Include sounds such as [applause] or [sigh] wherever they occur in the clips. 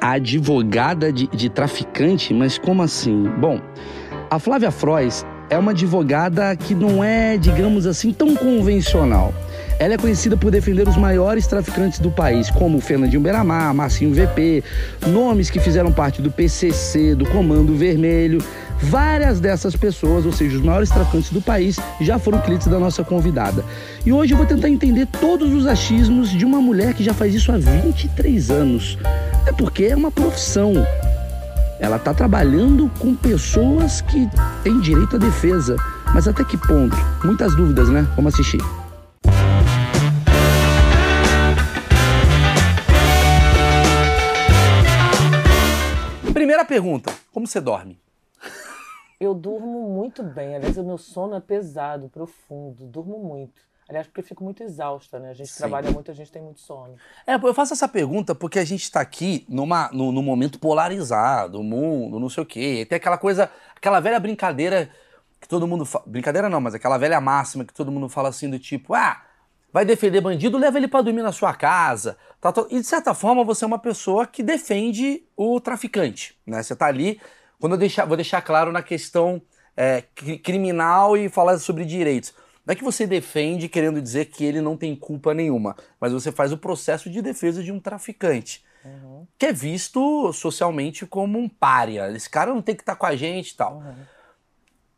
Advogada de, de traficante? Mas como assim? Bom, a Flávia Frois é uma advogada que não é, digamos assim, tão convencional. Ela é conhecida por defender os maiores traficantes do país, como Fernandinho Beramar, Marcinho VP, nomes que fizeram parte do PCC, do Comando Vermelho. Várias dessas pessoas, ou seja, os maiores traficantes do país, já foram clientes da nossa convidada. E hoje eu vou tentar entender todos os achismos de uma mulher que já faz isso há 23 anos. É porque é uma profissão. Ela está trabalhando com pessoas que têm direito à defesa. Mas até que ponto? Muitas dúvidas, né? Vamos assistir. Primeira pergunta: como você dorme? Eu durmo muito bem. Aliás, o meu sono é pesado, profundo. Durmo muito. Aliás, porque eu fico muito exausta, né? A gente Sim. trabalha muito, a gente tem muito sono. É, eu faço essa pergunta porque a gente está aqui numa, no, no, momento polarizado, o mundo, não sei o quê. Tem aquela coisa, aquela velha brincadeira que todo mundo fala. Brincadeira não, mas aquela velha máxima que todo mundo fala assim do tipo, ah, vai defender bandido, leva ele para dormir na sua casa. Tá, tá, e de certa forma você é uma pessoa que defende o traficante, né? Você tá ali. Quando eu deixar, vou deixar claro na questão é, criminal e falar sobre direitos. Não é que você defende querendo dizer que ele não tem culpa nenhuma, mas você faz o processo de defesa de um traficante. Uhum. Que é visto socialmente como um pária. Esse cara não tem que estar tá com a gente e tal. Uhum.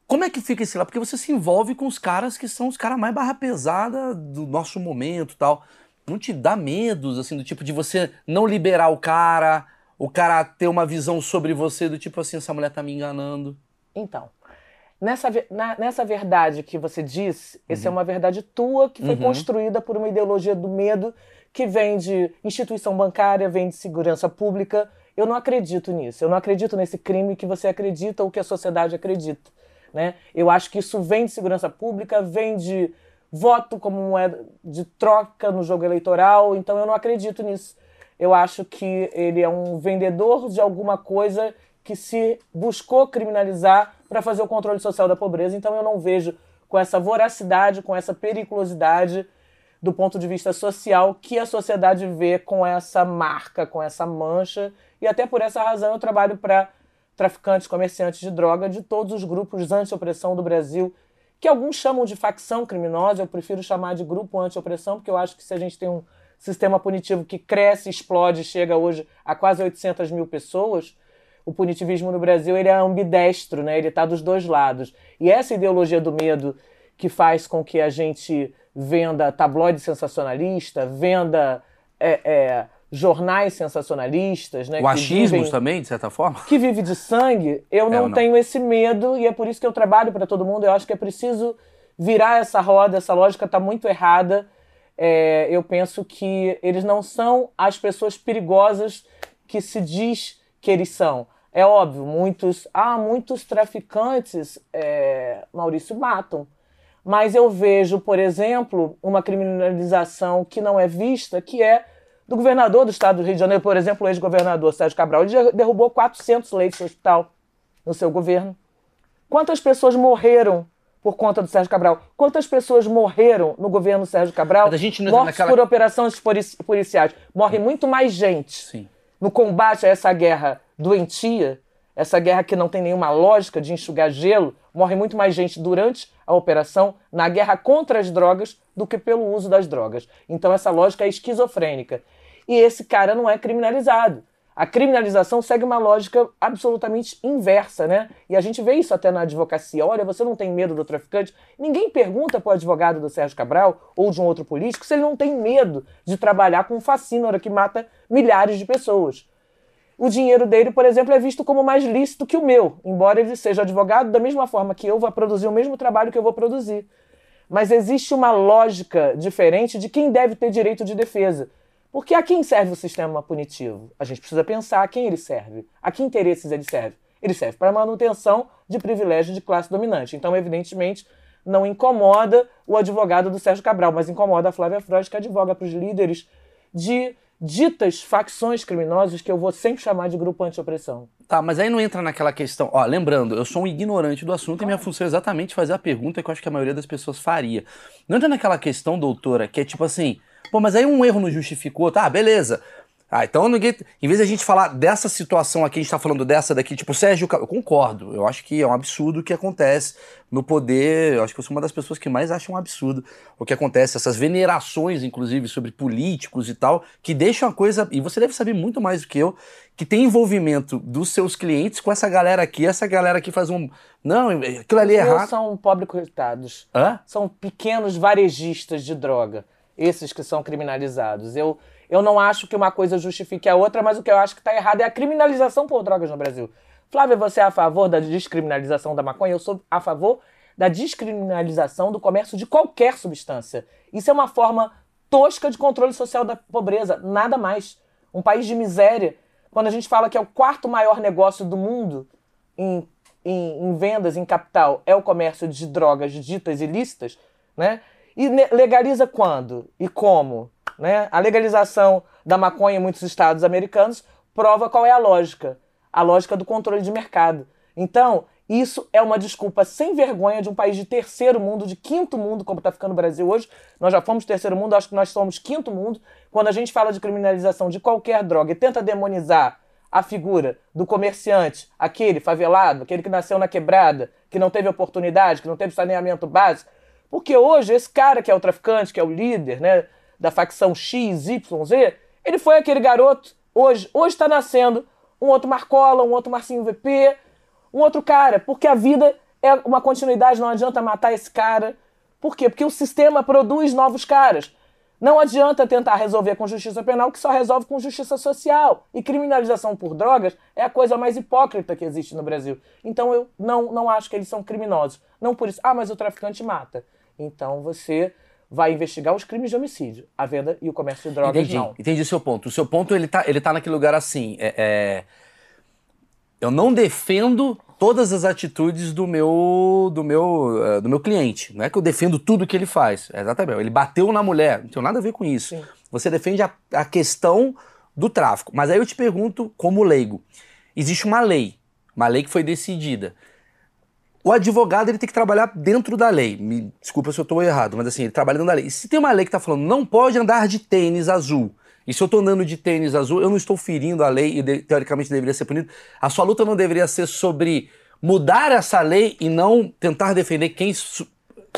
Como é que fica esse lá? Porque você se envolve com os caras que são os caras mais barra pesada do nosso momento tal. Não te dá medos, assim, do tipo de você não liberar o cara, o cara ter uma visão sobre você do tipo assim, essa mulher tá me enganando? Então, Nessa, na, nessa verdade que você disse, uhum. essa é uma verdade tua que foi uhum. construída por uma ideologia do medo que vem de instituição bancária, vem de segurança pública. Eu não acredito nisso. Eu não acredito nesse crime que você acredita ou que a sociedade acredita. Né? Eu acho que isso vem de segurança pública, vem de voto como moeda de troca no jogo eleitoral. Então eu não acredito nisso. Eu acho que ele é um vendedor de alguma coisa que se buscou criminalizar para fazer o controle social da pobreza. Então eu não vejo com essa voracidade, com essa periculosidade do ponto de vista social que a sociedade vê com essa marca, com essa mancha. E até por essa razão eu trabalho para traficantes, comerciantes de droga de todos os grupos anti-opressão do Brasil, que alguns chamam de facção criminosa, eu prefiro chamar de grupo anti-opressão, porque eu acho que se a gente tem um sistema punitivo que cresce, explode, chega hoje a quase 800 mil pessoas, o punitivismo no Brasil ele é ambidestro, né? ele está dos dois lados. E essa ideologia do medo que faz com que a gente venda tabloide sensacionalista, venda é, é, jornais sensacionalistas, né? O achismo também, de certa forma? Que vive de sangue, eu não, é, não, tenho esse medo e é por isso que eu trabalho para todo mundo. Eu acho que é preciso virar essa roda, essa lógica está muito errada. É, eu penso que eles não são as pessoas perigosas que se diz que eles são. É óbvio, muitos, ah, muitos traficantes, é, Maurício, matam. Mas eu vejo, por exemplo, uma criminalização que não é vista, que é do governador do estado do Rio de Janeiro, por exemplo, o ex-governador Sérgio Cabral. Ele derrubou 400 leitos de hospital no seu governo. Quantas pessoas morreram por conta do Sérgio Cabral? Quantas pessoas morreram no governo Sérgio Cabral? Mas a gente não Mortes naquela... por operações policiais. Morre muito mais gente. Sim no combate a essa guerra doentia, essa guerra que não tem nenhuma lógica de enxugar gelo, morre muito mais gente durante a operação na guerra contra as drogas do que pelo uso das drogas. Então essa lógica é esquizofrênica. E esse cara não é criminalizado. A criminalização segue uma lógica absolutamente inversa, né? E a gente vê isso até na advocacia. Olha, você não tem medo do traficante? Ninguém pergunta para o advogado do Sérgio Cabral ou de um outro político se ele não tem medo de trabalhar com um fascínora que mata milhares de pessoas. O dinheiro dele, por exemplo, é visto como mais lícito que o meu, embora ele seja advogado da mesma forma que eu vou produzir o mesmo trabalho que eu vou produzir. Mas existe uma lógica diferente de quem deve ter direito de defesa. Porque a quem serve o sistema punitivo? A gente precisa pensar a quem ele serve, a que interesses ele serve. Ele serve para manutenção de privilégio de classe dominante. Então, evidentemente, não incomoda o advogado do Sérgio Cabral, mas incomoda a Flávia Freud, que advoga para os líderes de ditas facções criminosas que eu vou sempre chamar de grupo anti-opressão. Tá, mas aí não entra naquela questão. Ó, lembrando, eu sou um ignorante do assunto ah. e minha função é exatamente fazer a pergunta que eu acho que a maioria das pessoas faria. Não entra naquela questão, doutora, que é tipo assim, pô, mas aí um erro não justificou, tá, beleza. Ah, então ninguém, em vez de a gente falar dessa situação aqui, a gente tá falando dessa daqui, tipo, Sérgio, eu concordo. Eu acho que é um absurdo o que acontece no poder. Eu acho que eu sou uma das pessoas que mais acham um absurdo o que acontece, essas venerações, inclusive, sobre políticos e tal, que deixam a coisa. E você deve saber muito mais do que eu, que tem envolvimento dos seus clientes com essa galera aqui. Essa galera aqui faz um. Não, aquilo ali é errado. São pobres coitados. Hã? São pequenos varejistas de droga. Esses que são criminalizados. Eu eu não acho que uma coisa justifique a outra, mas o que eu acho que está errado é a criminalização por drogas no Brasil. Flávia, você é a favor da descriminalização da maconha? Eu sou a favor da descriminalização do comércio de qualquer substância. Isso é uma forma tosca de controle social da pobreza, nada mais. Um país de miséria, quando a gente fala que é o quarto maior negócio do mundo em, em, em vendas, em capital, é o comércio de drogas ditas ilícitas, né? E legaliza quando e como? Né? A legalização da maconha em muitos estados americanos prova qual é a lógica. A lógica do controle de mercado. Então, isso é uma desculpa sem vergonha de um país de terceiro mundo, de quinto mundo, como está ficando o Brasil hoje. Nós já fomos terceiro mundo, acho que nós somos quinto mundo. Quando a gente fala de criminalização de qualquer droga e tenta demonizar a figura do comerciante, aquele favelado, aquele que nasceu na quebrada, que não teve oportunidade, que não teve saneamento básico. Porque hoje esse cara que é o traficante, que é o líder, né, da facção X, Y, Z, ele foi aquele garoto. Hoje hoje está nascendo um outro Marcola, um outro Marcinho VP, um outro cara, porque a vida é uma continuidade, não adianta matar esse cara. Por quê? Porque o sistema produz novos caras. Não adianta tentar resolver com justiça penal, que só resolve com justiça social. E criminalização por drogas é a coisa mais hipócrita que existe no Brasil. Então eu não, não acho que eles são criminosos. Não por isso, ah, mas o traficante mata. Então você vai investigar os crimes de homicídio. A venda e o comércio de drogas entendi, não. Entendi o seu ponto. O seu ponto, ele tá, ele tá naquele lugar assim, é, é... eu não defendo todas as atitudes do meu do meu uh, do meu cliente. Não é que eu defendo tudo que ele faz. É exatamente. Ele bateu na mulher. Não tem nada a ver com isso. Sim. Você defende a, a questão do tráfico. Mas aí eu te pergunto, como leigo, existe uma lei, uma lei que foi decidida o advogado ele tem que trabalhar dentro da lei. Me desculpa se eu estou errado, mas assim, ele trabalha dentro da lei. E se tem uma lei que está falando não pode andar de tênis azul, e se eu estou andando de tênis azul, eu não estou ferindo a lei e de, teoricamente deveria ser punido. A sua luta não deveria ser sobre mudar essa lei e não tentar defender quem.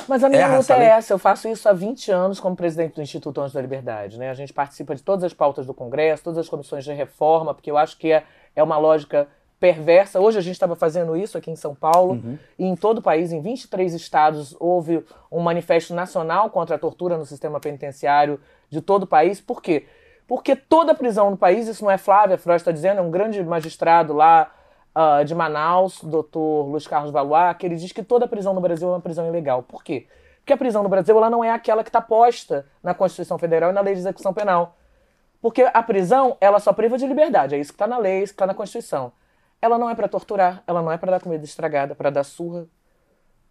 Mas a minha luta é essa. Eu faço isso há 20 anos como presidente do Instituto Anjos da Liberdade. Né? A gente participa de todas as pautas do Congresso, todas as comissões de reforma, porque eu acho que é, é uma lógica perversa. Hoje a gente estava fazendo isso aqui em São Paulo uhum. e em todo o país, em 23 estados, houve um manifesto nacional contra a tortura no sistema penitenciário de todo o país. Por quê? Porque toda prisão no país, isso não é Flávia Freud está dizendo, é um grande magistrado lá uh, de Manaus, doutor Luiz Carlos Valois, que ele diz que toda prisão no Brasil é uma prisão ilegal. Por quê? Porque a prisão no Brasil ela não é aquela que está posta na Constituição Federal e na Lei de Execução Penal. Porque a prisão, ela só priva de liberdade, é isso que está na lei, é isso que está na Constituição. Ela não é para torturar, ela não é para dar comida estragada, para dar surra,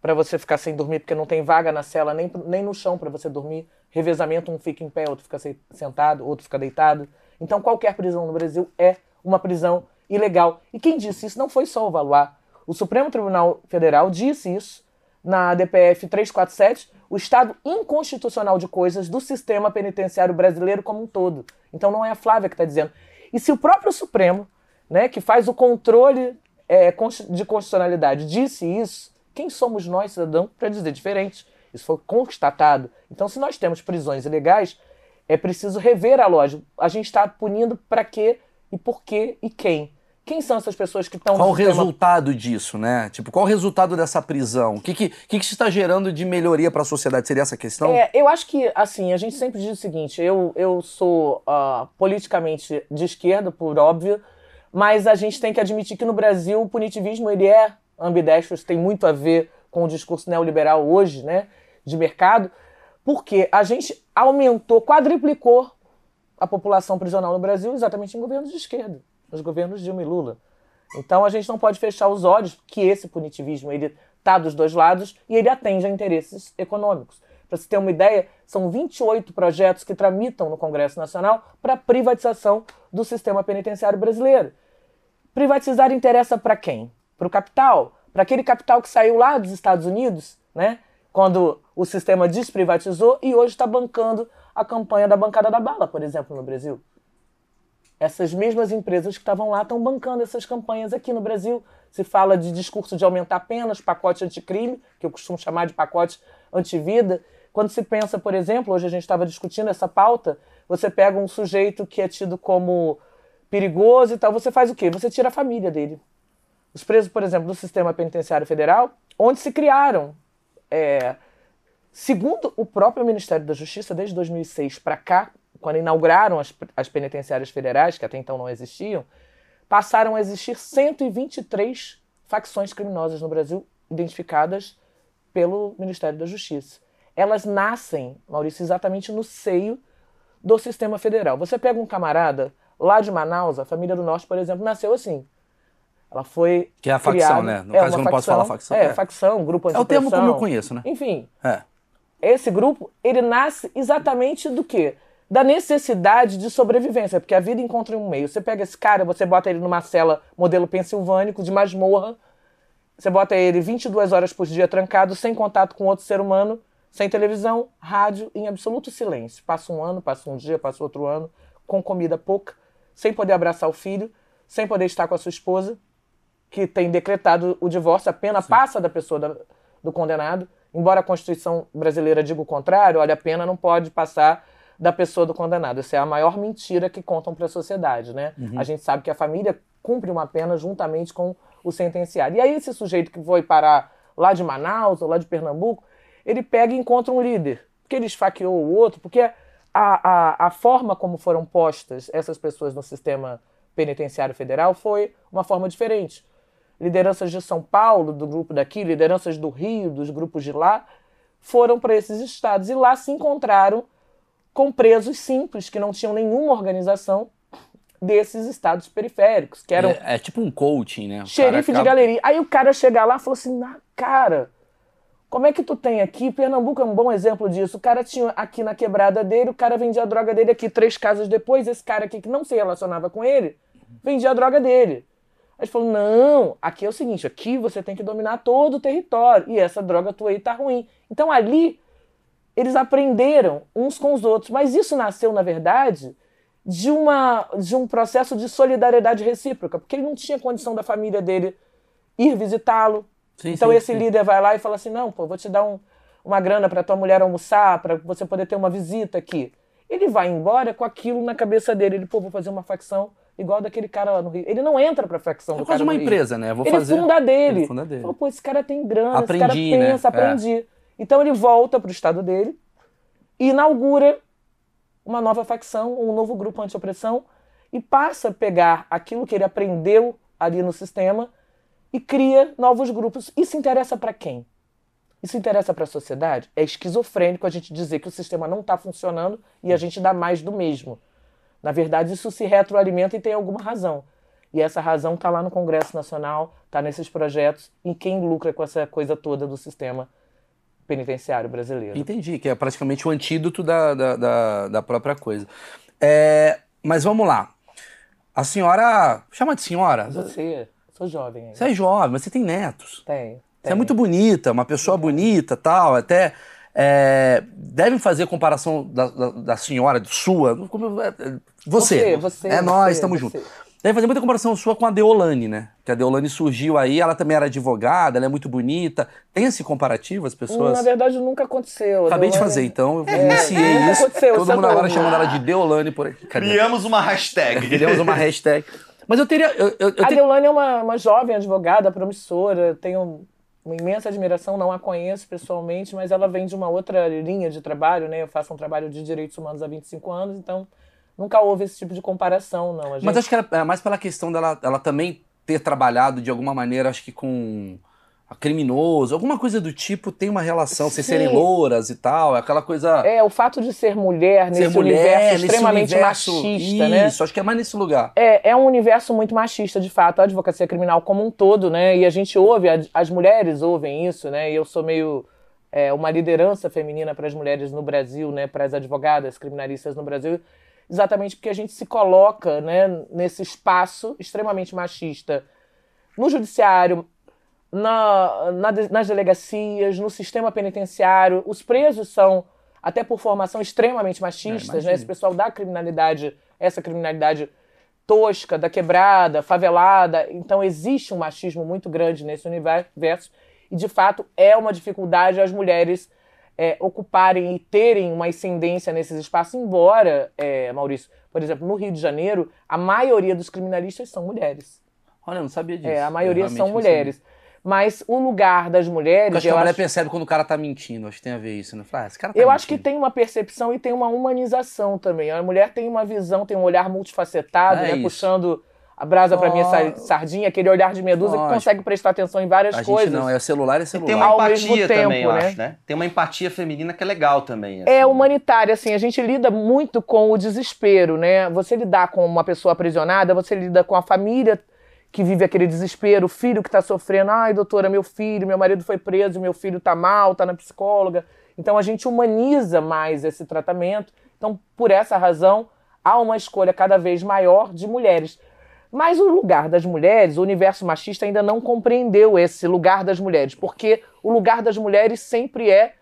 para você ficar sem dormir porque não tem vaga na cela, nem, nem no chão para você dormir. Revezamento, um fica em pé, outro fica sentado, outro fica deitado. Então qualquer prisão no Brasil é uma prisão ilegal. E quem disse isso não foi só o Valois. O Supremo Tribunal Federal disse isso na DPF 347, o estado inconstitucional de coisas do sistema penitenciário brasileiro como um todo. Então não é a Flávia que está dizendo. E se o próprio Supremo né, que faz o controle é, de constitucionalidade, disse isso, quem somos nós, cidadão, para dizer diferente? Isso foi constatado. Então, se nós temos prisões ilegais, é preciso rever a lógica. A gente está punindo para quê e por quê e quem? Quem são essas pessoas que estão... Qual o sistema... resultado disso, né? Tipo, qual o resultado dessa prisão? O que, que, que, que está gerando de melhoria para a sociedade? Seria essa questão? É, eu acho que, assim, a gente sempre diz o seguinte, eu, eu sou uh, politicamente de esquerda, por óbvio, mas a gente tem que admitir que no Brasil o punitivismo ele é ambidestro, tem muito a ver com o discurso neoliberal hoje, né, de mercado, porque a gente aumentou, quadriplicou a população prisional no Brasil exatamente em governos de esquerda, nos governos Dilma e Lula. Então a gente não pode fechar os olhos que esse punitivismo ele está dos dois lados e ele atende a interesses econômicos. Para se ter uma ideia, são 28 projetos que tramitam no Congresso Nacional para privatização do sistema penitenciário brasileiro. Privatizar interessa para quem? Para o capital? Para aquele capital que saiu lá dos Estados Unidos, né? quando o sistema desprivatizou e hoje está bancando a campanha da bancada da bala, por exemplo, no Brasil. Essas mesmas empresas que estavam lá estão bancando essas campanhas aqui no Brasil. Se fala de discurso de aumentar penas, pacote anticrime, que eu costumo chamar de pacote antivida. Quando se pensa, por exemplo, hoje a gente estava discutindo essa pauta, você pega um sujeito que é tido como perigoso e tal, você faz o quê? Você tira a família dele. Os presos, por exemplo, do sistema penitenciário federal, onde se criaram é, segundo o próprio Ministério da Justiça, desde 2006 para cá, quando inauguraram as, as penitenciárias federais, que até então não existiam, passaram a existir 123 facções criminosas no Brasil identificadas pelo Ministério da Justiça. Elas nascem, Maurício, exatamente no seio do sistema federal. Você pega um camarada lá de Manaus, a família do Norte, por exemplo, nasceu assim. Ela foi. Que é a facção, criada, né? No é caso, eu não posso falar facção. É, é. facção, grupo É o termo como eu conheço, né? Enfim. É. Esse grupo, ele nasce exatamente do quê? Da necessidade de sobrevivência, porque a vida encontra um meio. Você pega esse cara, você bota ele numa cela modelo pensilvânico, de masmorra, você bota ele 22 horas por dia trancado, sem contato com outro ser humano, sem televisão, rádio, em absoluto silêncio. Passa um ano, passa um dia, passa outro ano, com comida pouca, sem poder abraçar o filho, sem poder estar com a sua esposa, que tem decretado o divórcio, a pena Sim. passa da pessoa da, do condenado. Embora a Constituição brasileira diga o contrário, olha, a pena não pode passar da pessoa do condenado. Isso é a maior mentira que contam para a sociedade, né? Uhum. A gente sabe que a família cumpre uma pena juntamente com o sentenciado. E aí esse sujeito que foi parar lá de Manaus ou lá de Pernambuco, ele pega e encontra um líder, porque ele esfaqueou o outro, porque a, a, a forma como foram postas essas pessoas no sistema penitenciário federal foi uma forma diferente lideranças de São Paulo, do grupo daqui, lideranças do Rio, dos grupos de lá, foram para esses estados e lá se encontraram com presos simples que não tinham nenhuma organização desses estados periféricos, que eram é, é tipo um coaching, né? O xerife acaba... de galeria. Aí o cara chega lá e falou assim: "Na cara, como é que tu tem aqui? Pernambuco é um bom exemplo disso. O cara tinha aqui na quebrada dele, o cara vendia a droga dele aqui três casas depois, esse cara aqui que não se relacionava com ele, vendia a droga dele. Aí falou: não, aqui é o seguinte, aqui você tem que dominar todo o território. E essa droga tua aí tá ruim. Então ali eles aprenderam uns com os outros. Mas isso nasceu, na verdade, de, uma, de um processo de solidariedade recíproca, porque ele não tinha condição da família dele ir visitá-lo. Então sim, esse sim. líder vai lá e fala assim: não, pô, vou te dar um, uma grana para tua mulher almoçar, para você poder ter uma visita aqui. Ele vai embora com aquilo na cabeça dele. Ele, pô, vou fazer uma facção igual daquele cara lá no Rio. Ele não entra pra facção é do cara uma empresa, né? Vou ele fazer... funda dele. Ele funda dele. Falou, pô, esse cara tem grana, aprendi, esse cara pensa, né? aprendi. É. Então ele volta pro estado dele e inaugura uma nova facção, um novo grupo anti-opressão e passa a pegar aquilo que ele aprendeu ali no sistema e cria novos grupos. Isso interessa para quem? Isso interessa para a sociedade? É esquizofrênico a gente dizer que o sistema não está funcionando e a gente dá mais do mesmo. Na verdade, isso se retroalimenta e tem alguma razão. E essa razão está lá no Congresso Nacional, está nesses projetos, e quem lucra com essa coisa toda do sistema penitenciário brasileiro. Entendi, que é praticamente o antídoto da, da, da, da própria coisa. É, mas vamos lá. A senhora. Chama de senhora? Você, sou jovem. Ainda. Você é jovem, mas você tem netos. Tem. Você é muito bonita, uma pessoa bonita tal, até é, devem fazer comparação da, da, da, senhora, sua, é, você, você, você é nós, estamos juntos. Deve fazer muita comparação sua com a Deolane, né? Que a Deolane surgiu aí, ela também era advogada, ela é muito bonita. Tem esse comparativo, as pessoas? Na verdade, nunca aconteceu. Acabei Deolane... de fazer, então eu é, iniciei isso. Aconteceu, Todo mundo agora chamando ela de Deolane por. Cadê? Criamos uma hashtag. [laughs] Criamos uma hashtag. Mas eu teria. Eu, eu, eu a Deolane é uma, uma jovem advogada promissora, um uma imensa admiração, não a conheço pessoalmente, mas ela vem de uma outra linha de trabalho, né? Eu faço um trabalho de direitos humanos há 25 anos, então nunca houve esse tipo de comparação, não. Gente... Mas acho que era mais pela questão dela ela também ter trabalhado de alguma maneira, acho que com criminoso, alguma coisa do tipo tem uma relação, vocês serem louras e tal, é aquela coisa. É, o fato de ser mulher nesse ser mulher, universo nesse extremamente universo, machista, né? Isso, acho que é mais nesse lugar. É, é um universo muito machista, de fato, a advocacia criminal como um todo, né? E a gente ouve, as mulheres ouvem isso, né? E eu sou meio é, uma liderança feminina para as mulheres no Brasil, né? Para as advogadas criminalistas no Brasil, exatamente porque a gente se coloca, né? Nesse espaço extremamente machista no judiciário, na, na, nas delegacias, no sistema penitenciário. Os presos são, até por formação, extremamente machistas. né? Esse pessoal da criminalidade, essa criminalidade tosca, da quebrada, favelada. Então existe um machismo muito grande nesse universo. E, de fato, é uma dificuldade as mulheres é, ocuparem e terem uma ascendência nesses espaços, embora, é, Maurício, por exemplo, no Rio de Janeiro, a maioria dos criminalistas são mulheres. Olha, eu não sabia disso. É, a maioria são mulheres. Mas o lugar das mulheres. Eu acho que a mulher acho... percebe quando o cara tá mentindo, acho que tem a ver isso, né? Fala, ah, esse cara tá eu mentindo. acho que tem uma percepção e tem uma humanização também. A mulher tem uma visão, tem um olhar multifacetado, é né? Puxando a brasa oh. para minha sardinha, aquele olhar de medusa que consegue prestar atenção em várias a coisas. não, é celular e celular. E tem uma empatia tempo, também, eu né? acho, né? Tem uma empatia feminina que é legal também. Assim. É humanitária, assim, a gente lida muito com o desespero, né? Você lidar com uma pessoa aprisionada, você lida com a família que vive aquele desespero, o filho que está sofrendo, ai, doutora, meu filho, meu marido foi preso, meu filho está mal, está na psicóloga. Então a gente humaniza mais esse tratamento. Então, por essa razão, há uma escolha cada vez maior de mulheres. Mas o lugar das mulheres, o universo machista ainda não compreendeu esse lugar das mulheres, porque o lugar das mulheres sempre é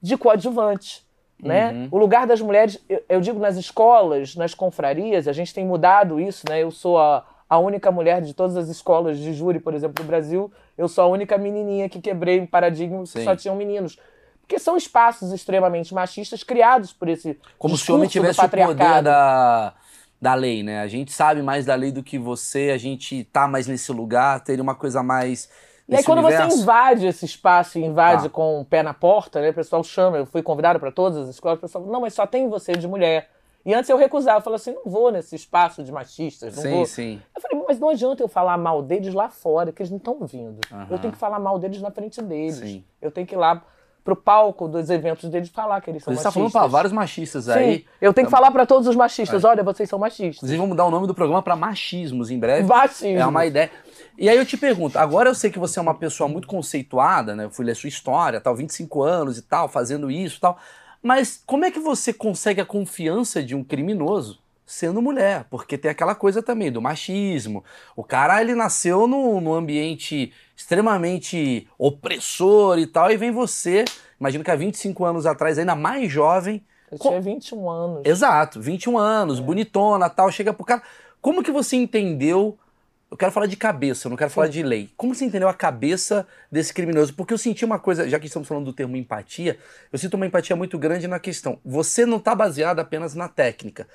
de coadjuvante. Né? Uhum. O lugar das mulheres, eu, eu digo nas escolas, nas confrarias, a gente tem mudado isso, né? Eu sou a, a única mulher de todas as escolas de júri, por exemplo, do Brasil. Eu sou a única menininha que quebrei um paradigma que só tinham meninos. Porque são espaços extremamente machistas criados por esse Como se o homem tivesse o poder da, da lei, né? A gente sabe mais da lei do que você, a gente tá mais nesse lugar, teria uma coisa mais... E aí, quando universo. você invade esse espaço e invade tá. com o pé na porta, né? O pessoal chama, eu fui convidado para todas as escolas, o pessoal não, mas só tem você de mulher. E antes eu recusava, eu falava assim, não vou nesse espaço de machistas, não sim, vou. Sim. Eu falei, mas não adianta eu falar mal deles lá fora, que eles não estão vindo. Uhum. Eu tenho que falar mal deles na frente deles. Sim. Eu tenho que ir lá pro palco dos eventos deles falar que eles são Você machistas. Você tá falando para vários machistas aí. Sim, eu tenho que falar para todos os machistas, é. olha, vocês são machistas. Inclusive, vamos mudar o nome do programa para machismos em breve. Machismo. É uma ideia. E aí eu te pergunto, agora eu sei que você é uma pessoa muito conceituada, né? Eu fui ler sua história, tal, 25 anos e tal, fazendo isso e tal. Mas como é que você consegue a confiança de um criminoso sendo mulher? Porque tem aquela coisa também do machismo. O cara, ele nasceu num, num ambiente extremamente opressor e tal, e vem você, imagino que há 25 anos atrás, ainda mais jovem. Eu tinha 21 anos. Exato, 21 anos, é. bonitona tal, chega pro cara. Como que você entendeu eu quero falar de cabeça, eu não quero Sim. falar de lei. Como você entendeu a cabeça desse criminoso? Porque eu senti uma coisa, já que estamos falando do termo empatia, eu sinto uma empatia muito grande na questão. Você não está baseado apenas na técnica.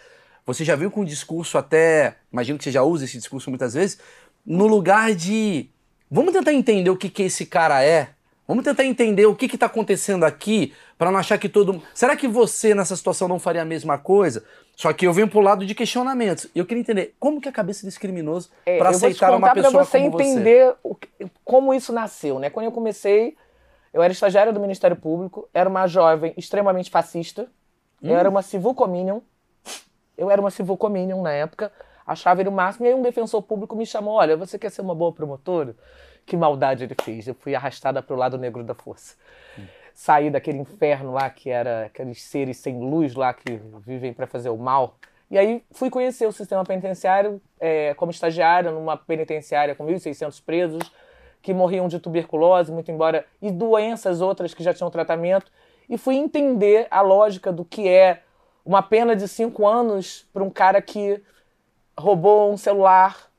Você já viu com um discurso até, imagino que você já usa esse discurso muitas vezes, no lugar de vamos tentar entender o que, que esse cara é, Vamos tentar entender o que está acontecendo aqui para não achar que todo Será que você nessa situação não faria a mesma coisa? Só que eu venho pro lado de questionamentos. Eu queria entender como que é a cabeça desse criminoso é, para aceitar uma pessoa você como entender você. como isso nasceu, né? Quando eu comecei, eu era estagiária do Ministério Público, era uma jovem extremamente fascista, hum. eu era uma civil cominion, eu era uma civil cominion na época, achava ele o máximo, e aí um defensor público me chamou, olha, você quer ser uma boa promotora? Que maldade ele fez. Eu fui arrastada para o lado negro da força. Hum. Saí daquele inferno lá, que era aqueles seres sem luz lá que vivem para fazer o mal. E aí fui conhecer o sistema penitenciário é, como estagiária numa penitenciária com 1.600 presos que morriam de tuberculose, muito embora, e doenças outras que já tinham tratamento. E fui entender a lógica do que é uma pena de cinco anos para um cara que roubou um celular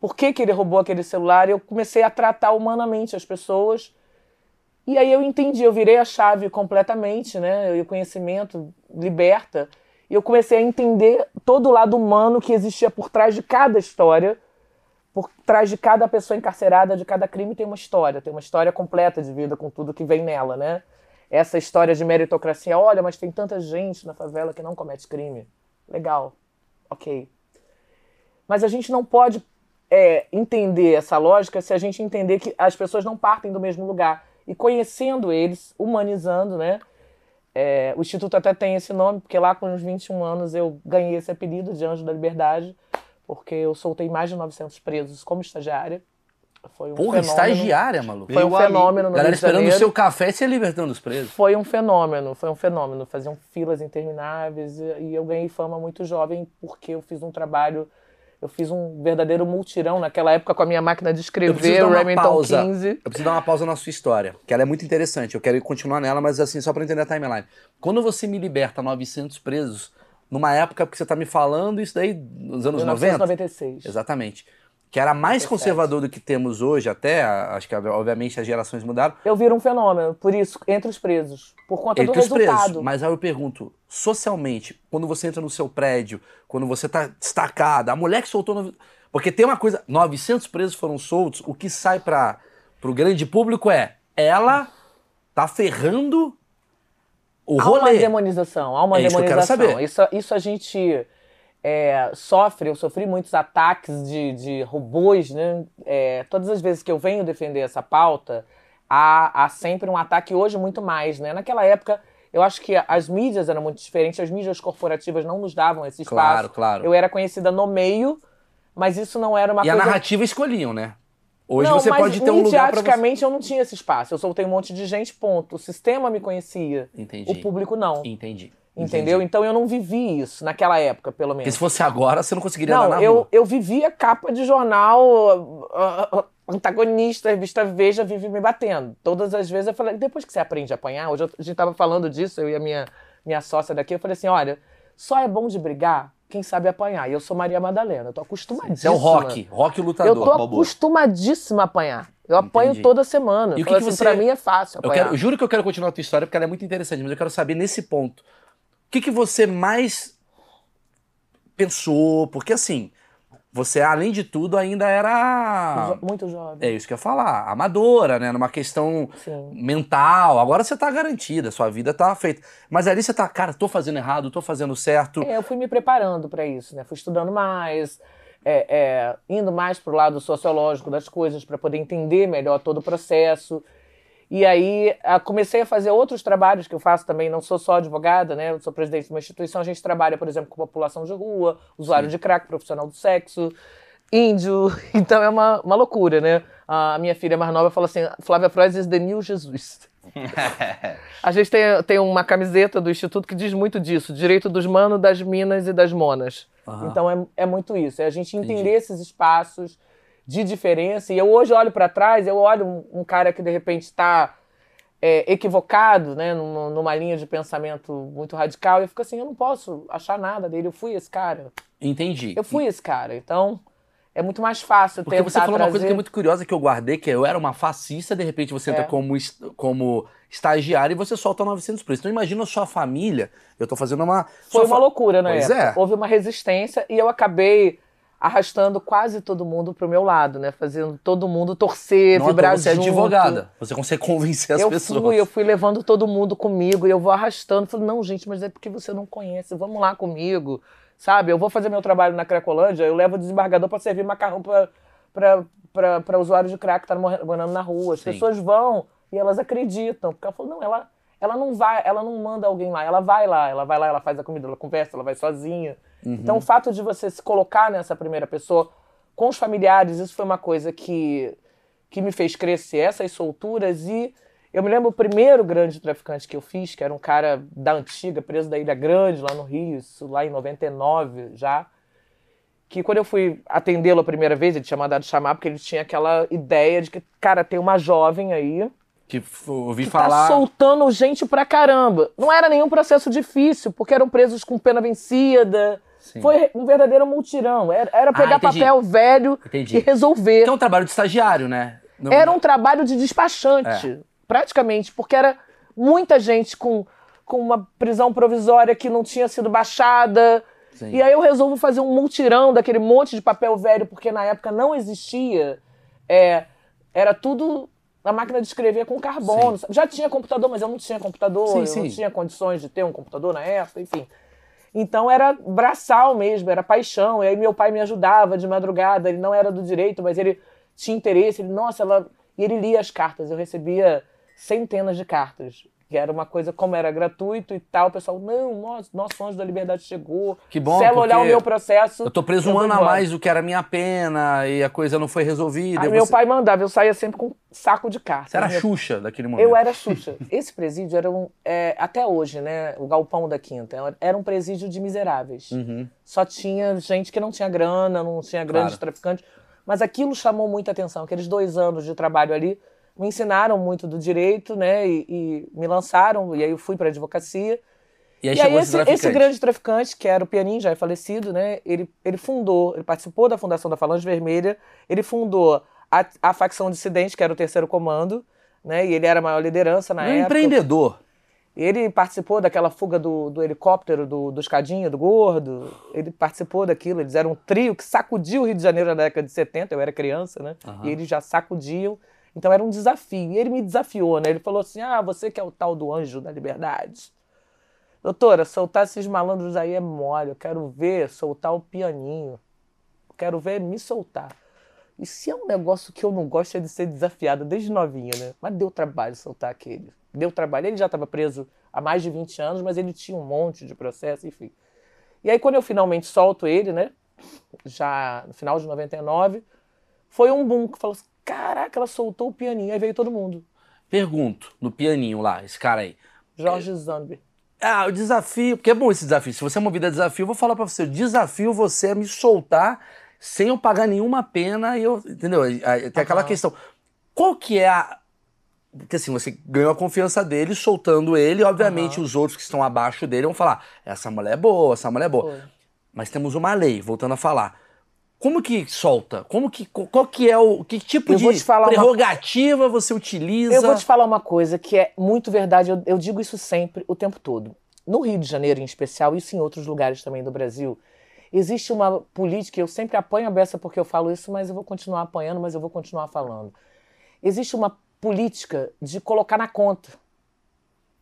por que, que ele roubou aquele celular, eu comecei a tratar humanamente as pessoas. E aí eu entendi, eu virei a chave completamente, né? E o conhecimento liberta. E eu comecei a entender todo o lado humano que existia por trás de cada história. Por trás de cada pessoa encarcerada, de cada crime, tem uma história. Tem uma história completa de vida com tudo que vem nela, né? Essa história de meritocracia. Olha, mas tem tanta gente na favela que não comete crime. Legal. Ok. Mas a gente não pode é, entender essa lógica se a gente entender que as pessoas não partem do mesmo lugar. E conhecendo eles, humanizando, né? É, o Instituto até tem esse nome, porque lá com uns 21 anos eu ganhei esse apelido de Anjo da Liberdade, porque eu soltei mais de 900 presos como estagiária. Foi um Porra, fenômeno. estagiária, maluco. Foi um fenômeno no Galera esperando o seu café e se libertando os presos. Foi um fenômeno, foi um fenômeno. Faziam filas intermináveis e eu ganhei fama muito jovem porque eu fiz um trabalho eu fiz um verdadeiro multirão naquela época com a minha máquina de escrever, o Remington pausa. 15. Eu preciso dar uma pausa na sua história, que ela é muito interessante. Eu quero continuar nela, mas assim, só para entender a timeline. Quando você me liberta 900 presos, numa época que você tá me falando, isso daí nos anos 1996. 90? Exatamente que era mais conservador do que temos hoje, até, acho que obviamente as gerações mudaram. Eu viro um fenômeno, por isso, entre os presos, por conta entre do os resultado. Presos. Mas aí eu pergunto, socialmente, quando você entra no seu prédio, quando você está destacada, a mulher que soltou... No... Porque tem uma coisa, 900 presos foram soltos, o que sai para o grande público é, ela tá ferrando o há rolê. Há uma demonização, há uma é demonização. Isso. Isso, isso a gente é, sofre, eu sofri muitos ataques de, de robôs, né? É, todas as vezes que eu venho defender essa pauta, há, há sempre um ataque, hoje muito mais, né? Naquela época, eu acho que as mídias eram muito diferentes, as mídias corporativas não nos davam esse espaço. Claro, claro. Eu era conhecida no meio, mas isso não era uma e coisa... E a narrativa escolhiam, né? Hoje não, você pode ter um lugar para você... eu não tinha esse espaço. Eu soltei um monte de gente, ponto. O sistema me conhecia. Entendi. O público não. Entendi. Entendeu? Entendi. Então eu não vivi isso naquela época, pelo menos. Porque se fosse agora, você não conseguiria não, andar na eu, rua. eu vivia capa de jornal, uh, antagonista, revista Veja, vive me batendo. Todas as vezes eu falei, depois que você aprende a apanhar, hoje a gente tava falando disso, eu e a minha, minha sócia daqui, eu falei assim, olha, só é bom de brigar quem sabe apanhar. E eu sou Maria Madalena, eu tô acostumadíssima. Você é o rock, rock lutador. Eu tô acostumadíssima a apanhar. Eu apanho Entendi. toda semana. E o que, que assim, você... pra mim é fácil apanhar. Eu, quero, eu juro que eu quero continuar a tua história porque ela é muito interessante, mas eu quero saber nesse ponto. O que, que você mais pensou? Porque assim, você, além de tudo, ainda era. Muito jovem. É isso que eu ia falar. Amadora, né? Numa questão Sim. mental. Agora você tá garantida, sua vida tá feita. Mas ali você tá, cara, tô fazendo errado, tô fazendo certo. É, eu fui me preparando para isso, né? Fui estudando mais, é, é, indo mais pro lado sociológico das coisas, para poder entender melhor todo o processo. E aí comecei a fazer outros trabalhos que eu faço também, não sou só advogada, né? Eu sou presidente de uma instituição, a gente trabalha, por exemplo, com população de rua, usuário Sim. de crack, profissional do sexo, índio. [laughs] Então é uma, uma loucura, né? A minha filha mais nova fala assim: Flávia Frois is the new Jesus. [laughs] a gente tem, tem uma camiseta do Instituto que diz muito disso: direito dos manos, das minas e das monas. Uhum. Então é, é muito isso, é a gente entender Entendi. esses espaços de diferença. E eu hoje olho para trás, eu olho um, cara que de repente está é, equivocado, né, numa, numa, linha de pensamento muito radical, e eu fico assim, eu não posso achar nada dele, eu fui esse cara. Entendi. Eu fui esse cara. Então, é muito mais fácil Porque você falou trazer... uma coisa que é muito curiosa que eu guardei, que é, eu era uma fascista, de repente você entra é. como, como estagiário e você solta 900 preços. Então imagina a sua família, eu tô fazendo uma... Foi uma fa... loucura, né? É. Houve uma resistência e eu acabei arrastando quase todo mundo pro meu lado, né? Fazendo todo mundo torcer, Não, vibrar você junto. é advogada. Você consegue convencer as eu pessoas. Fui, eu fui levando todo mundo comigo e eu vou arrastando. Falei, não, gente, mas é porque você não conhece. Vamos lá comigo, sabe? Eu vou fazer meu trabalho na Cracolândia, eu levo o desembargador para servir macarrão para usuário de crack que tá morando na rua. As Sim. pessoas vão e elas acreditam. Porque ela falou, não, ela, ela não vai, ela não manda alguém lá. Ela vai lá, ela vai lá, ela faz a comida, ela conversa, ela vai sozinha. Uhum. Então, o fato de você se colocar nessa primeira pessoa com os familiares, isso foi uma coisa que, que me fez crescer, essas solturas. E eu me lembro o primeiro grande traficante que eu fiz, que era um cara da antiga, preso da Ilha Grande, lá no Rio, isso lá em 99 já. Que quando eu fui atendê-lo a primeira vez, ele tinha mandado chamar, porque ele tinha aquela ideia de que, cara, tem uma jovem aí que ouvi que tá falar. Tá soltando gente pra caramba. Não era nenhum processo difícil, porque eram presos com pena vencida. Sim. Foi um verdadeiro multirão. Era, era pegar ah, papel velho entendi. e resolver. Que é um trabalho de estagiário, né? Não... Era um trabalho de despachante, é. praticamente, porque era muita gente com, com uma prisão provisória que não tinha sido baixada. Sim. E aí eu resolvo fazer um multirão daquele monte de papel velho, porque na época não existia. É, era tudo a máquina de escrever com carbono. Sim. Já tinha computador, mas eu não tinha computador, sim, eu sim. não tinha condições de ter um computador na época, enfim. Então era braçal mesmo, era paixão. E aí meu pai me ajudava de madrugada, ele não era do direito, mas ele tinha interesse. Ele, nossa, ela... E ele lia as cartas. Eu recebia centenas de cartas que era uma coisa, como era gratuito e tal, o pessoal, não, nosso, nosso anjo da liberdade chegou. Que bom, Se ela olhar o meu processo. Eu tô preso um ano a mais do que era a minha pena e a coisa não foi resolvida. Aí meu você... pai mandava, eu saía sempre com um saco de cartas. Você era minha... Xuxa daquele momento. Eu era Xuxa. [laughs] Esse presídio era um. É, até hoje, né? O Galpão da Quinta. Era um presídio de miseráveis. Uhum. Só tinha gente que não tinha grana, não tinha grandes claro. traficantes. Mas aquilo chamou muita atenção. Aqueles dois anos de trabalho ali me ensinaram muito do direito, né? E, e me lançaram, e aí eu fui para a advocacia. E aí, e aí esse, esse, esse, grande traficante, que era o Pianin, já é falecido, né? Ele, ele fundou, ele participou da fundação da Falange Vermelha, ele fundou a, a facção dissidente, que era o terceiro comando, né? E ele era a maior liderança na um época. empreendedor. Ele participou daquela fuga do, do helicóptero do, do Escadinha, do Gordo. Ele participou daquilo. Eles eram um trio que sacudiu o Rio de Janeiro na década de 70. Eu era criança, né? Uhum. E eles já sacudiam. Então era um desafio. E ele me desafiou, né? Ele falou assim: Ah, você que é o tal do anjo da liberdade. Doutora, soltar esses malandros aí é mole. Eu quero ver soltar o pianinho. Eu quero ver me soltar. E se é um negócio que eu não gosto é de ser desafiada desde novinha, né? Mas deu trabalho soltar aquele. Deu trabalho. Ele já estava preso há mais de 20 anos, mas ele tinha um monte de processo, enfim. E aí, quando eu finalmente solto ele, né? Já no final de 99, foi um boom que falou assim: Caraca, ela soltou o pianinho. Aí veio todo mundo. Pergunto, no pianinho lá, esse cara aí. Jorge Zambi. Ah, o desafio, porque é bom esse desafio. Se você é movido a desafio, eu vou falar para você. O desafio você é me soltar sem eu pagar nenhuma pena e eu. Entendeu? Tem aquela uhum. questão. Qual que é a. Porque assim, você ganhou a confiança dele, soltando ele, obviamente uhum. os outros que estão abaixo dele vão falar: essa mulher é boa, essa mulher é boa. Foi. Mas temos uma lei, voltando a falar. Como que solta? Como que qual que é o que tipo eu de prerrogativa uma... você utiliza? Eu vou te falar uma coisa que é muito verdade. Eu, eu, digo isso sempre, o tempo todo. No Rio de Janeiro, em especial, isso em outros lugares também do Brasil, existe uma política. Eu sempre apanho a beça porque eu falo isso, mas eu vou continuar apanhando, mas eu vou continuar falando. Existe uma política de colocar na conta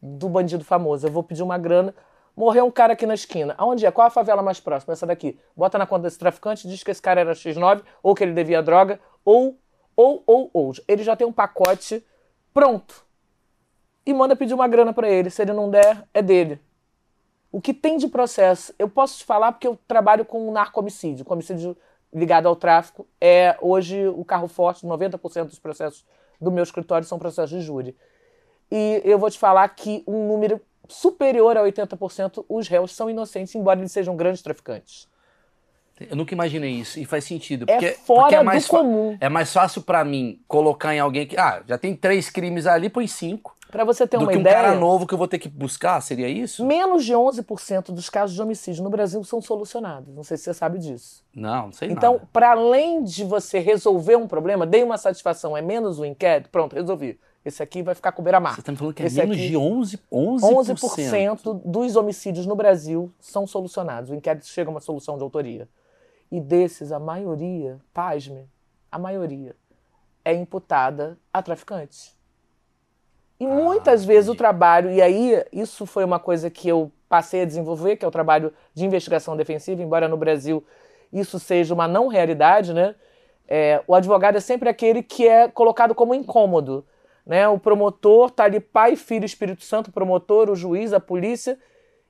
do bandido famoso. Eu vou pedir uma grana Morreu um cara aqui na esquina. Aonde é? Qual a favela mais próxima? Essa daqui. Bota na conta desse traficante, diz que esse cara era X9, ou que ele devia droga, ou, ou, ou, ou. Ele já tem um pacote pronto. E manda pedir uma grana para ele. Se ele não der, é dele. O que tem de processo? Eu posso te falar porque eu trabalho com narco-homicídio. Homicídio ligado ao tráfico é hoje o carro forte. 90% dos processos do meu escritório são processos de júri. E eu vou te falar que um número superior a 80% os réus são inocentes, embora eles sejam grandes traficantes. Eu nunca imaginei isso e faz sentido. É porque, é fora porque é mais do comum. É mais fácil para mim colocar em alguém que. Ah, já tem três crimes ali, põe cinco. Para você ter do uma que ideia. um cara novo que eu vou ter que buscar, seria isso? Menos de 11% dos casos de homicídio no Brasil são solucionados. Não sei se você sabe disso. Não, não sei Então, para além de você resolver um problema, dei uma satisfação, é menos o um inquérito, pronto, resolvi. Esse aqui vai ficar com beira-mar. Você está me falando que é Esse menos aqui, de 11%? 11%, 11% dos homicídios no Brasil são solucionados. O inquérito chega a uma solução de autoria. E desses, a maioria, pasme, a maioria, é imputada a traficantes. E ah, muitas vezes o trabalho, e aí isso foi uma coisa que eu passei a desenvolver, que é o trabalho de investigação defensiva, embora no Brasil isso seja uma não realidade, né? É, o advogado é sempre aquele que é colocado como incômodo. Né? O promotor está ali, Pai, Filho Espírito Santo, o promotor, o juiz, a polícia.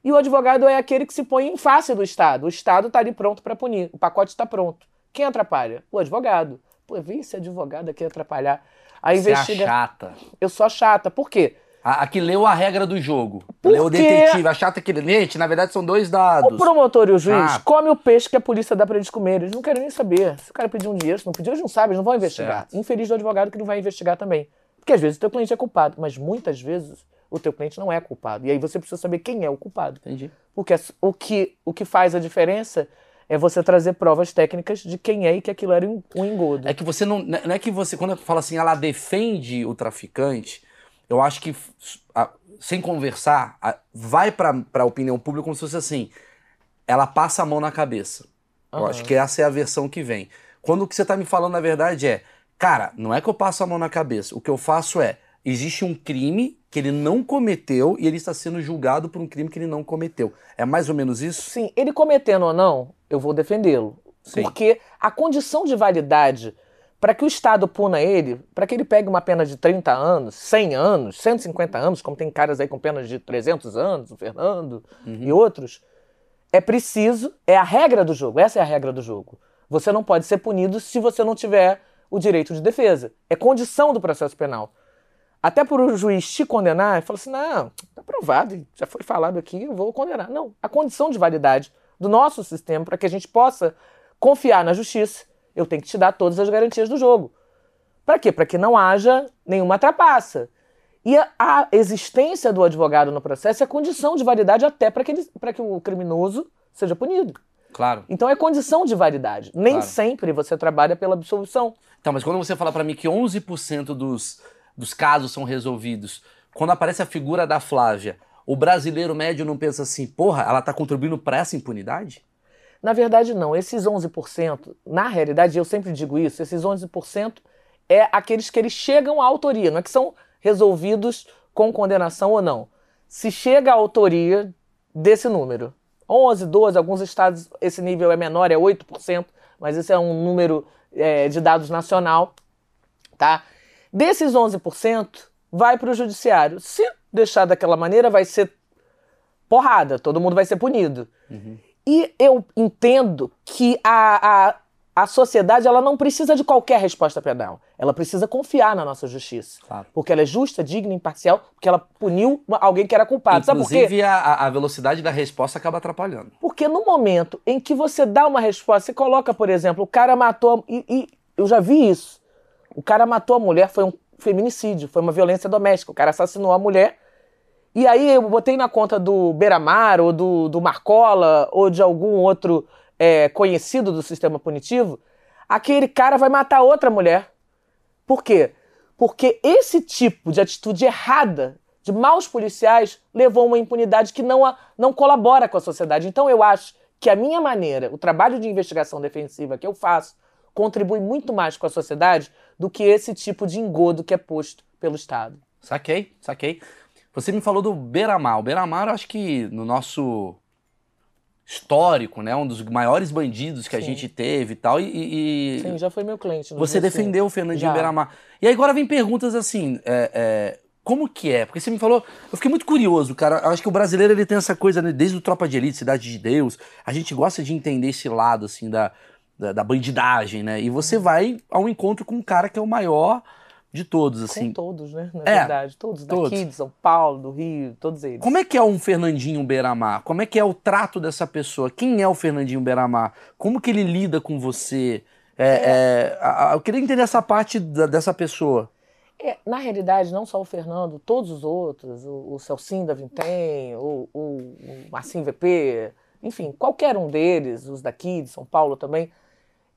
E o advogado é aquele que se põe em face do Estado. O Estado está ali pronto para punir. O pacote está pronto. Quem atrapalha? O advogado. Pô, vem esse advogado aqui atrapalhar. A Você investiga... é chata. Eu sou a chata. Por quê? A, a que leu a regra do jogo. Porque... Leu o detetive. A chata que gente, na verdade, são dois dados. O promotor e o juiz ah. comem o peixe que a polícia dá para eles comerem. Eles não querem nem saber. Se o cara pedir um dinheiro, se não pedir, eles não sabem, eles não vão investigar. Certo. Infeliz do advogado que não vai investigar também. Porque às vezes o teu cliente é culpado, mas muitas vezes o teu cliente não é culpado. E aí você precisa saber quem é o culpado. Entendi. Porque o que, o que faz a diferença é você trazer provas técnicas de quem é e que aquilo era um engodo. É que você não. Não é que você, quando fala assim, ela defende o traficante, eu acho que, sem conversar, vai para a opinião pública como se fosse assim: ela passa a mão na cabeça. Uhum. Eu acho que essa é a versão que vem. Quando o que você está me falando, na verdade, é Cara, não é que eu passo a mão na cabeça. O que eu faço é, existe um crime que ele não cometeu e ele está sendo julgado por um crime que ele não cometeu. É mais ou menos isso? Sim, ele cometendo ou não, eu vou defendê-lo. Porque a condição de validade para que o Estado puna ele, para que ele pegue uma pena de 30 anos, 100 anos, 150 anos, como tem caras aí com penas de 300 anos, o Fernando uhum. e outros, é preciso, é a regra do jogo, essa é a regra do jogo. Você não pode ser punido se você não tiver o direito de defesa. É condição do processo penal. Até por o juiz te condenar, ele fala assim: não, está provado, já foi falado aqui, eu vou condenar. Não, a condição de validade do nosso sistema para que a gente possa confiar na justiça, eu tenho que te dar todas as garantias do jogo. Para quê? Para que não haja nenhuma trapaça. E a, a, existência do advogado no processo é condição de validade até para que, que o criminoso seja punido. Claro. Então é condição de validade. Nem claro. sempre você trabalha pela absolvição. Então, mas quando você fala para mim que 11% dos, dos casos são resolvidos, quando aparece a figura da Flávia, o brasileiro médio não pensa assim, porra, ela está contribuindo para essa impunidade? Na verdade, não. Esses 11%, na realidade, eu sempre digo isso, esses 11% é aqueles que eles chegam à autoria, não é que são resolvidos com condenação ou não. Se chega à autoria desse número. 11, 12, alguns estados esse nível é menor, é 8%, mas esse é um número é, de dados nacional, tá? Desses 11%, vai para o judiciário. Se deixar daquela maneira, vai ser porrada, todo mundo vai ser punido. Uhum. E eu entendo que a, a, a sociedade ela não precisa de qualquer resposta penal. Ela precisa confiar na nossa justiça. Claro. Porque ela é justa, digna, imparcial, porque ela puniu alguém que era culpado. Inclusive, a, a velocidade da resposta acaba atrapalhando. Porque no momento em que você dá uma resposta, você coloca, por exemplo, o cara matou. E, e eu já vi isso. O cara matou a mulher, foi um feminicídio, foi uma violência doméstica. O cara assassinou a mulher e aí eu botei na conta do Beiramar, ou do, do Marcola, ou de algum outro é, conhecido do sistema punitivo, aquele cara vai matar outra mulher. Por quê? Porque esse tipo de atitude errada de maus policiais levou a uma impunidade que não, a, não colabora com a sociedade. Então eu acho que a minha maneira, o trabalho de investigação defensiva que eu faço, contribui muito mais com a sociedade do que esse tipo de engodo que é posto pelo Estado. Saquei, saquei. Você me falou do Beramar. O Beramar, eu acho que no nosso histórico, né? Um dos maiores bandidos que Sim. a gente teve e tal. E, e, Sim, já foi meu cliente. Você defendeu o Fernandinho já. Beramar. E aí agora vem perguntas assim. É, é, como que é? Porque você me falou, eu fiquei muito curioso, cara. Eu acho que o brasileiro ele tem essa coisa, né, desde o Tropa de Elite, Cidade de Deus, a gente gosta de entender esse lado, assim, da, da, da bandidagem, né? E você uhum. vai ao encontro com um cara que é o maior de todos, assim. Com todos, né? Na é, verdade. Todos, todos daqui de São Paulo, do Rio, todos eles. Como é que é um Fernandinho Beiramar? Como é que é o trato dessa pessoa? Quem é o Fernandinho Beiramar? Como que ele lida com você? É, é... É, eu queria entender essa parte da, dessa pessoa. É, na realidade, não só o Fernando, todos os outros, o, o Celcinho da Vintém, o, o, o Marcinho VP, enfim, qualquer um deles, os daqui de São Paulo também,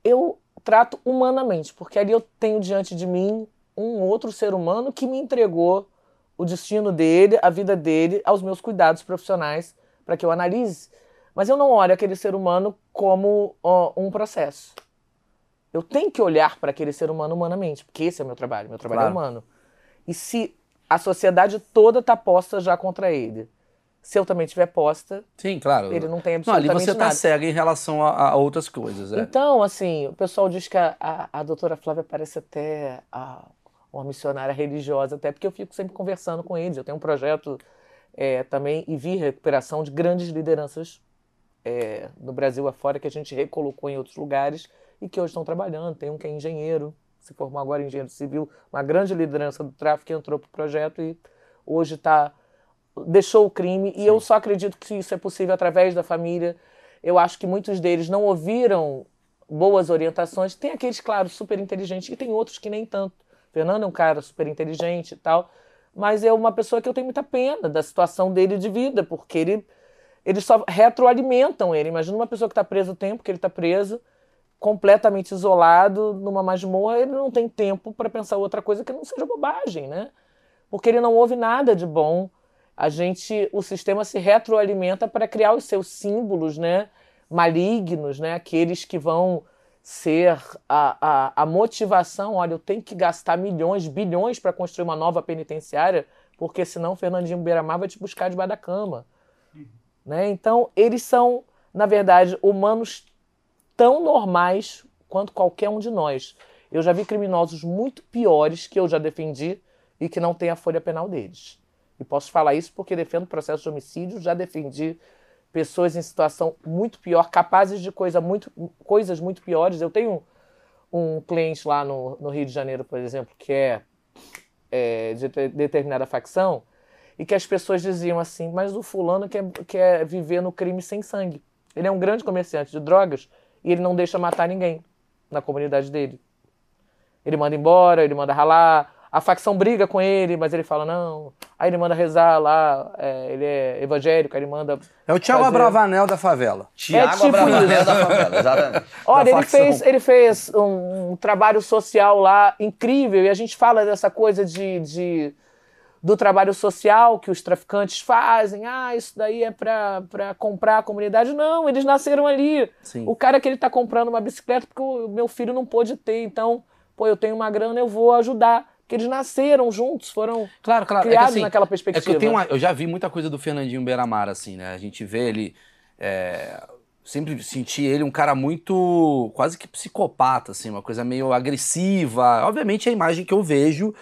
eu trato humanamente, porque ali eu tenho diante de mim um outro ser humano que me entregou o destino dele, a vida dele, aos meus cuidados profissionais para que eu analise. Mas eu não olho aquele ser humano como ó, um processo. Eu tenho que olhar para aquele ser humano humanamente, porque esse é o meu trabalho, meu trabalho é claro. é humano. E se a sociedade toda está posta já contra ele, se eu também tiver posta, Sim, claro. ele não tem absolutamente não, ali você está cega em relação a, a outras coisas. É. Então, assim, o pessoal diz que a, a, a doutora Flávia parece até a, uma missionária religiosa, até porque eu fico sempre conversando com eles. Eu tenho um projeto é, também e vi recuperação de grandes lideranças é, no Brasil afora que a gente recolocou em outros lugares e que hoje estão trabalhando. Tem um que é engenheiro, se formou agora em engenheiro civil, uma grande liderança do tráfico entrou para o projeto e hoje está deixou o crime. Sim. E eu só acredito que isso é possível através da família. Eu acho que muitos deles não ouviram boas orientações. Tem aqueles, claro, super inteligentes e tem outros que nem tanto. Fernando é um cara super inteligente e tal, mas é uma pessoa que eu tenho muita pena da situação dele de vida, porque ele eles só retroalimentam ele. Imagina uma pessoa que está presa o tempo que ele está preso, completamente isolado numa masmorra, ele não tem tempo para pensar outra coisa que não seja bobagem, né? Porque ele não ouve nada de bom. A gente, o sistema se retroalimenta para criar os seus símbolos, né? Malignos, né? Aqueles que vão ser a, a, a motivação, olha, eu tenho que gastar milhões, bilhões para construir uma nova penitenciária, porque senão Fernandinho Beiramar vai te buscar debaixo da cama. Uhum. Né? Então, eles são, na verdade, humanos tão normais quanto qualquer um de nós. Eu já vi criminosos muito piores que eu já defendi e que não tem a folha penal deles. E posso falar isso porque defendo processo de homicídio, já defendi pessoas em situação muito pior, capazes de coisa muito, coisas muito piores. Eu tenho um cliente lá no, no Rio de Janeiro, por exemplo, que é, é de determinada facção, e que as pessoas diziam assim, mas o fulano quer, quer viver no crime sem sangue. Ele é um grande comerciante de drogas e ele não deixa matar ninguém na comunidade dele. Ele manda embora, ele manda ralar, a facção briga com ele, mas ele fala não. Aí ele manda rezar lá, é, ele é evangélico, aí ele manda. É o Tiago fazer... Abravanel da favela. Tiago é tipo Abravanel da favela, exatamente. [laughs] Olha, ele fez, ele fez um, um, trabalho social lá incrível, e a gente fala dessa coisa de, de do trabalho social que os traficantes fazem. Ah, isso daí é para comprar a comunidade. Não, eles nasceram ali. Sim. O cara que ele está comprando uma bicicleta porque o meu filho não pôde ter, então, pô, eu tenho uma grana, eu vou ajudar que eles nasceram juntos, foram claro, claro. criados é assim, naquela perspectiva. É eu, uma, eu, já vi muita coisa do Fernandinho Beiramar, assim, né? A gente vê ele. É, sempre senti ele um cara muito. quase que psicopata, assim, uma coisa meio agressiva. Obviamente é a imagem que eu vejo.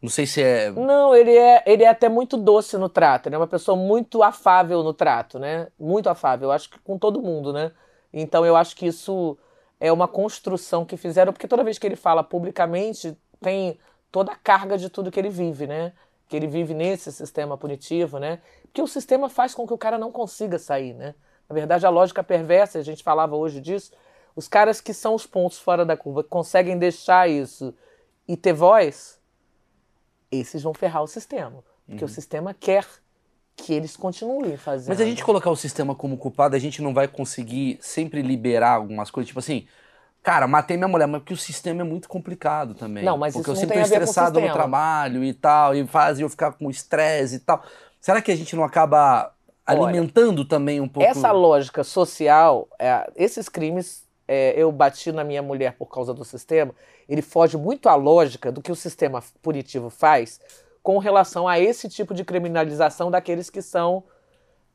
Não sei se é. Não, ele é, ele é até muito doce no trato, né? Uma pessoa muito afável no trato, né? Muito afável, eu acho que com todo mundo, né? Então eu acho que isso é uma construção que fizeram, porque toda vez que ele fala publicamente, tem toda a carga de tudo que ele vive, né? Que ele vive nesse sistema punitivo, né? Porque o sistema faz com que o cara não consiga sair, né? Na verdade, a lógica perversa, a gente falava hoje disso, os caras que são os pontos fora da curva, que conseguem deixar isso e ter voz, esses vão ferrar o sistema. Porque uhum. o sistema quer que eles continuem fazendo. Mas a gente colocar o sistema como culpado, a gente não vai conseguir sempre liberar algumas coisas. Tipo assim, Cara, matei minha mulher, mas porque o sistema é muito complicado também. Não, mas porque eu sempre tô estressado no trabalho e tal, e faz eu ficar com estresse e tal. Será que a gente não acaba alimentando Olha, também um pouco? Essa lógica social, é, esses crimes, é, eu bati na minha mulher por causa do sistema, ele foge muito à lógica do que o sistema punitivo faz com relação a esse tipo de criminalização daqueles que são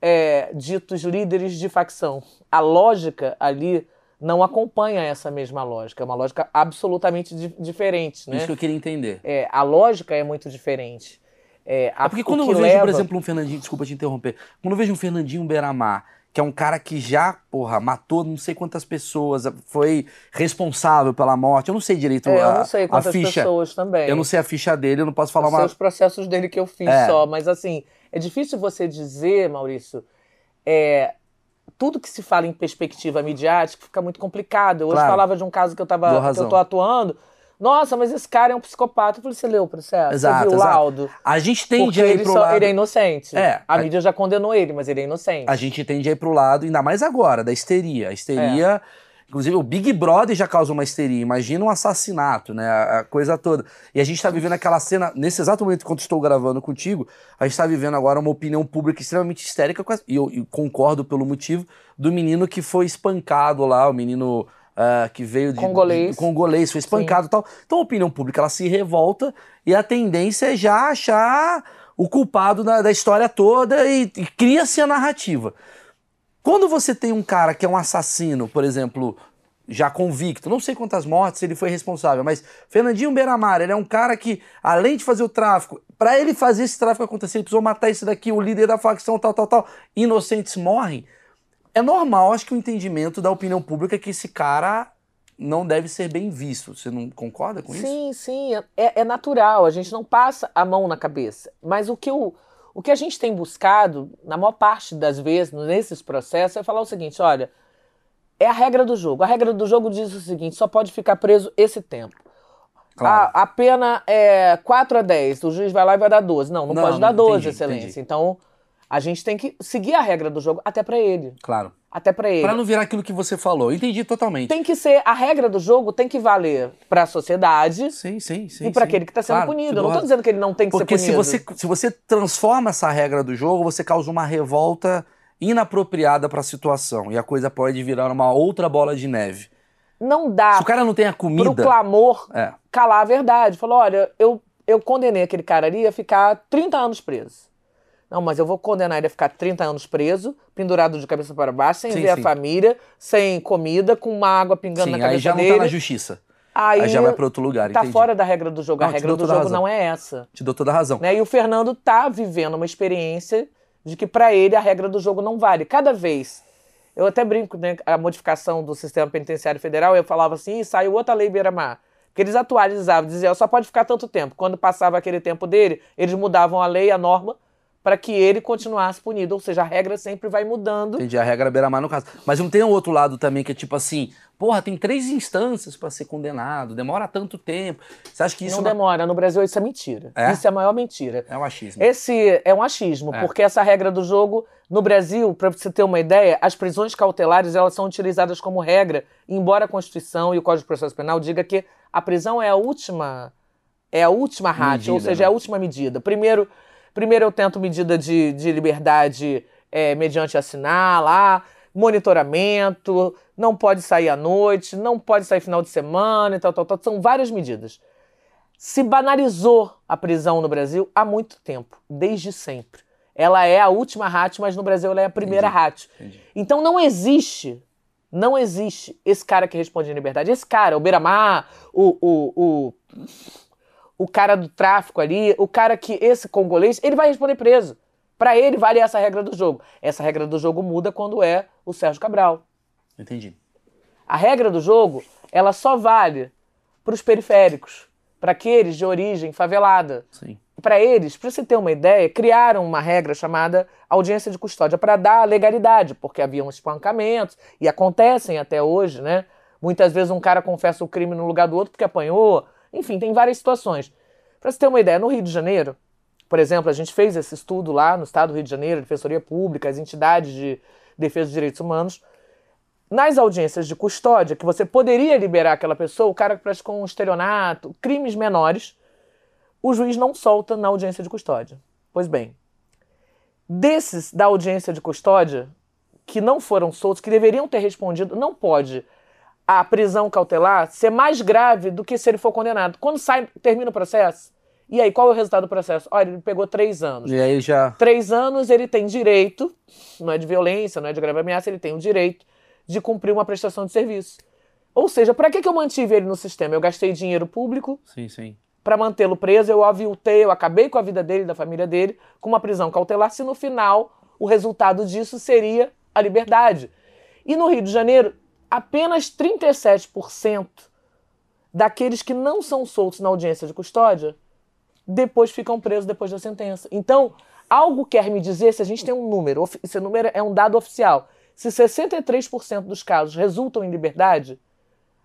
é, ditos líderes de facção. A lógica ali não acompanha essa mesma lógica. É uma lógica absolutamente di diferente. Né? Isso que eu queria entender. É, a lógica é muito diferente. É, a, é porque quando eu vejo, leva... por exemplo, um Fernandinho, desculpa te interromper, quando eu vejo um Fernandinho Beiramar, que é um cara que já, porra, matou não sei quantas pessoas, foi responsável pela morte, eu não sei direito é, a, eu não sei quantas ficha, pessoas também. Eu não sei a ficha dele, eu não posso falar uma... sei os processos dele que eu fiz é. só, mas assim, é difícil você dizer, Maurício, é, tudo que se fala em perspectiva midiática fica muito complicado. Eu hoje claro. falava de um caso que eu, tava, que eu tô atuando. Nossa, mas esse cara é um psicopata. Eu falei, você leu o processo? Exato, você viu o laudo? A gente tende a ir pro lado... Ele é inocente. É, a, a mídia já condenou ele, mas ele é inocente. A gente tende a ir pro lado, ainda mais agora, da histeria. A histeria... É Inclusive, o Big Brother já causou uma histeria. Imagina um assassinato, né? A, coisa toda. E a gente está vivendo aquela cena, nesse exato momento que estou gravando contigo, a gente está vivendo agora uma opinião pública extremamente histérica, e eu, eu, concordo pelo motivo, do menino que foi espancado lá, o menino. Uh, que veio de congolês, de, congolês foi espancado e tal. Então a opinião pública ela se revolta e a tendência é já achar o culpado da, da história toda e, e cria-se a narrativa. Quando você tem um cara que é um assassino, por exemplo, já convicto, não sei quantas mortes ele foi responsável, mas Fernandinho Beiramar, ele é um cara que, além de fazer o tráfico, para ele fazer esse tráfico acontecer, ele precisou matar esse daqui, o líder da facção, tal, tal, tal, inocentes morrem. É normal, acho que o entendimento da opinião pública é que esse cara não deve ser bem visto. Você não concorda com sim, isso? Sim, sim, é, é natural, a gente não passa a mão na cabeça. Mas o que eu o que a gente tem buscado, na maior parte das vezes, nesses processos, é falar o seguinte: olha, é a regra do jogo. A regra do jogo diz o seguinte: só pode ficar preso esse tempo. Claro. A, a, pena é 4 a 10, o juiz vai lá e vai dar 12. Não, não, não pode dar 12, entendi, excelência. Entendi. Então, a gente tem que seguir a regra do jogo até para ele. Claro. Até para ele. Para não virar aquilo que você falou. Entendi totalmente. Tem que ser a regra do jogo tem que valer para a sociedade. Sim, sim, sim. E para aquele que está sendo claro, punido. Eu não estou dizendo que ele não tem que Porque ser punido. Porque se você se você transforma essa regra do jogo, você causa uma revolta inapropriada para a situação e a coisa pode virar uma outra bola de neve. não dá. Se o cara não tem a comida. Pro clamor é. calar a verdade. Falou: olha, eu, eu condenei aquele cara ali a ficar 30 anos preso. Não, mas eu vou condenar ele a ficar 30 anos preso, pendurado de cabeça para baixo, sem sim, ver sim. a família, sem comida, com uma água pingando sim, na cabeça aí já dele. não tá na justiça. Aí, aí já vai para outro lugar. Tá entendi. fora da regra do jogo. Não, a regra do jogo não é essa. Te dou toda a razão. Né? E o Fernando tá vivendo uma experiência de que para ele a regra do jogo não vale. Cada vez eu até brinco, né? A modificação do sistema penitenciário federal, eu falava assim, saiu outra lei Beira-Mar. Porque eles atualizavam, diziam, só pode ficar tanto tempo. Quando passava aquele tempo dele, eles mudavam a lei, a norma, para que ele continuasse punido. Ou seja, a regra sempre vai mudando. Entendi, a regra beira-mar no caso. Mas não tem um outro lado também que é tipo assim, porra, tem três instâncias para ser condenado, demora tanto tempo. Você acha que isso... Não demora, no Brasil isso é mentira. É? Isso é a maior mentira. É um achismo. Esse é um achismo, é. porque essa regra do jogo no Brasil, para você ter uma ideia, as prisões cautelares elas são utilizadas como regra, embora a Constituição e o Código de Processo Penal diga que a prisão é a última é a última rádio, ou seja, né? é a última medida. Primeiro, primeiro eu tento medida de, de liberdade é, mediante assinar lá, monitoramento, não pode sair à noite, não pode sair final de semana e tal, tal, tal. São várias medidas. Se banalizou a prisão no Brasil há muito tempo, desde sempre. Ela é a última rádio, mas no Brasil ela é a primeira rádio. Então não existe, não existe esse cara que responde em liberdade. Esse cara, o Beiramar, o, o, o, o cara do tráfico ali, o cara que, esse congolês, ele vai responder preso. Para ele vale essa regra do jogo. Essa regra do jogo muda quando é o Sérgio Cabral. Entendi. A regra do jogo, ela só vale para os periféricos, para aqueles de origem favelada. Sim para eles, para você ter uma ideia, criaram uma regra chamada audiência de custódia para dar legalidade, porque haviam espancamentos e acontecem até hoje, né? Muitas vezes um cara confessa o crime no lugar do outro porque apanhou. Enfim, tem várias situações. Para você ter uma ideia, no Rio de Janeiro, por exemplo, a gente fez esse estudo lá no estado do Rio de Janeiro, Defensoria Pública, as entidades de defesa dos direitos humanos. Nas audiências de custódia, que você poderia liberar aquela pessoa, o cara que praticou um estelionato, crimes menores, o juiz não solta na audiência de custódia. Pois bem, desses da audiência de custódia que não foram soltos, que deveriam ter respondido, não pode a prisão cautelar ser mais grave do que se ele for condenado. Quando sai, termina o processo, e aí, qual é o resultado do processo? Olha, ele pegou três anos. E aí já. Três anos ele tem direito, não é de violência, não é de grave ameaça, ele tem o direito de cumprir uma prestação de serviço. Ou seja, para que, que eu mantive ele no sistema? Eu gastei dinheiro público. Sim, sim para mantê-lo preso, eu aviltei, eu acabei com a vida dele e da família dele com uma prisão cautelar, se no final o resultado disso seria a liberdade. E no Rio de Janeiro, apenas 37% daqueles que não são soltos na audiência de custódia depois ficam presos depois da sentença. Então, algo quer me dizer, se a gente tem um número, esse número é um dado oficial, se 63% dos casos resultam em liberdade,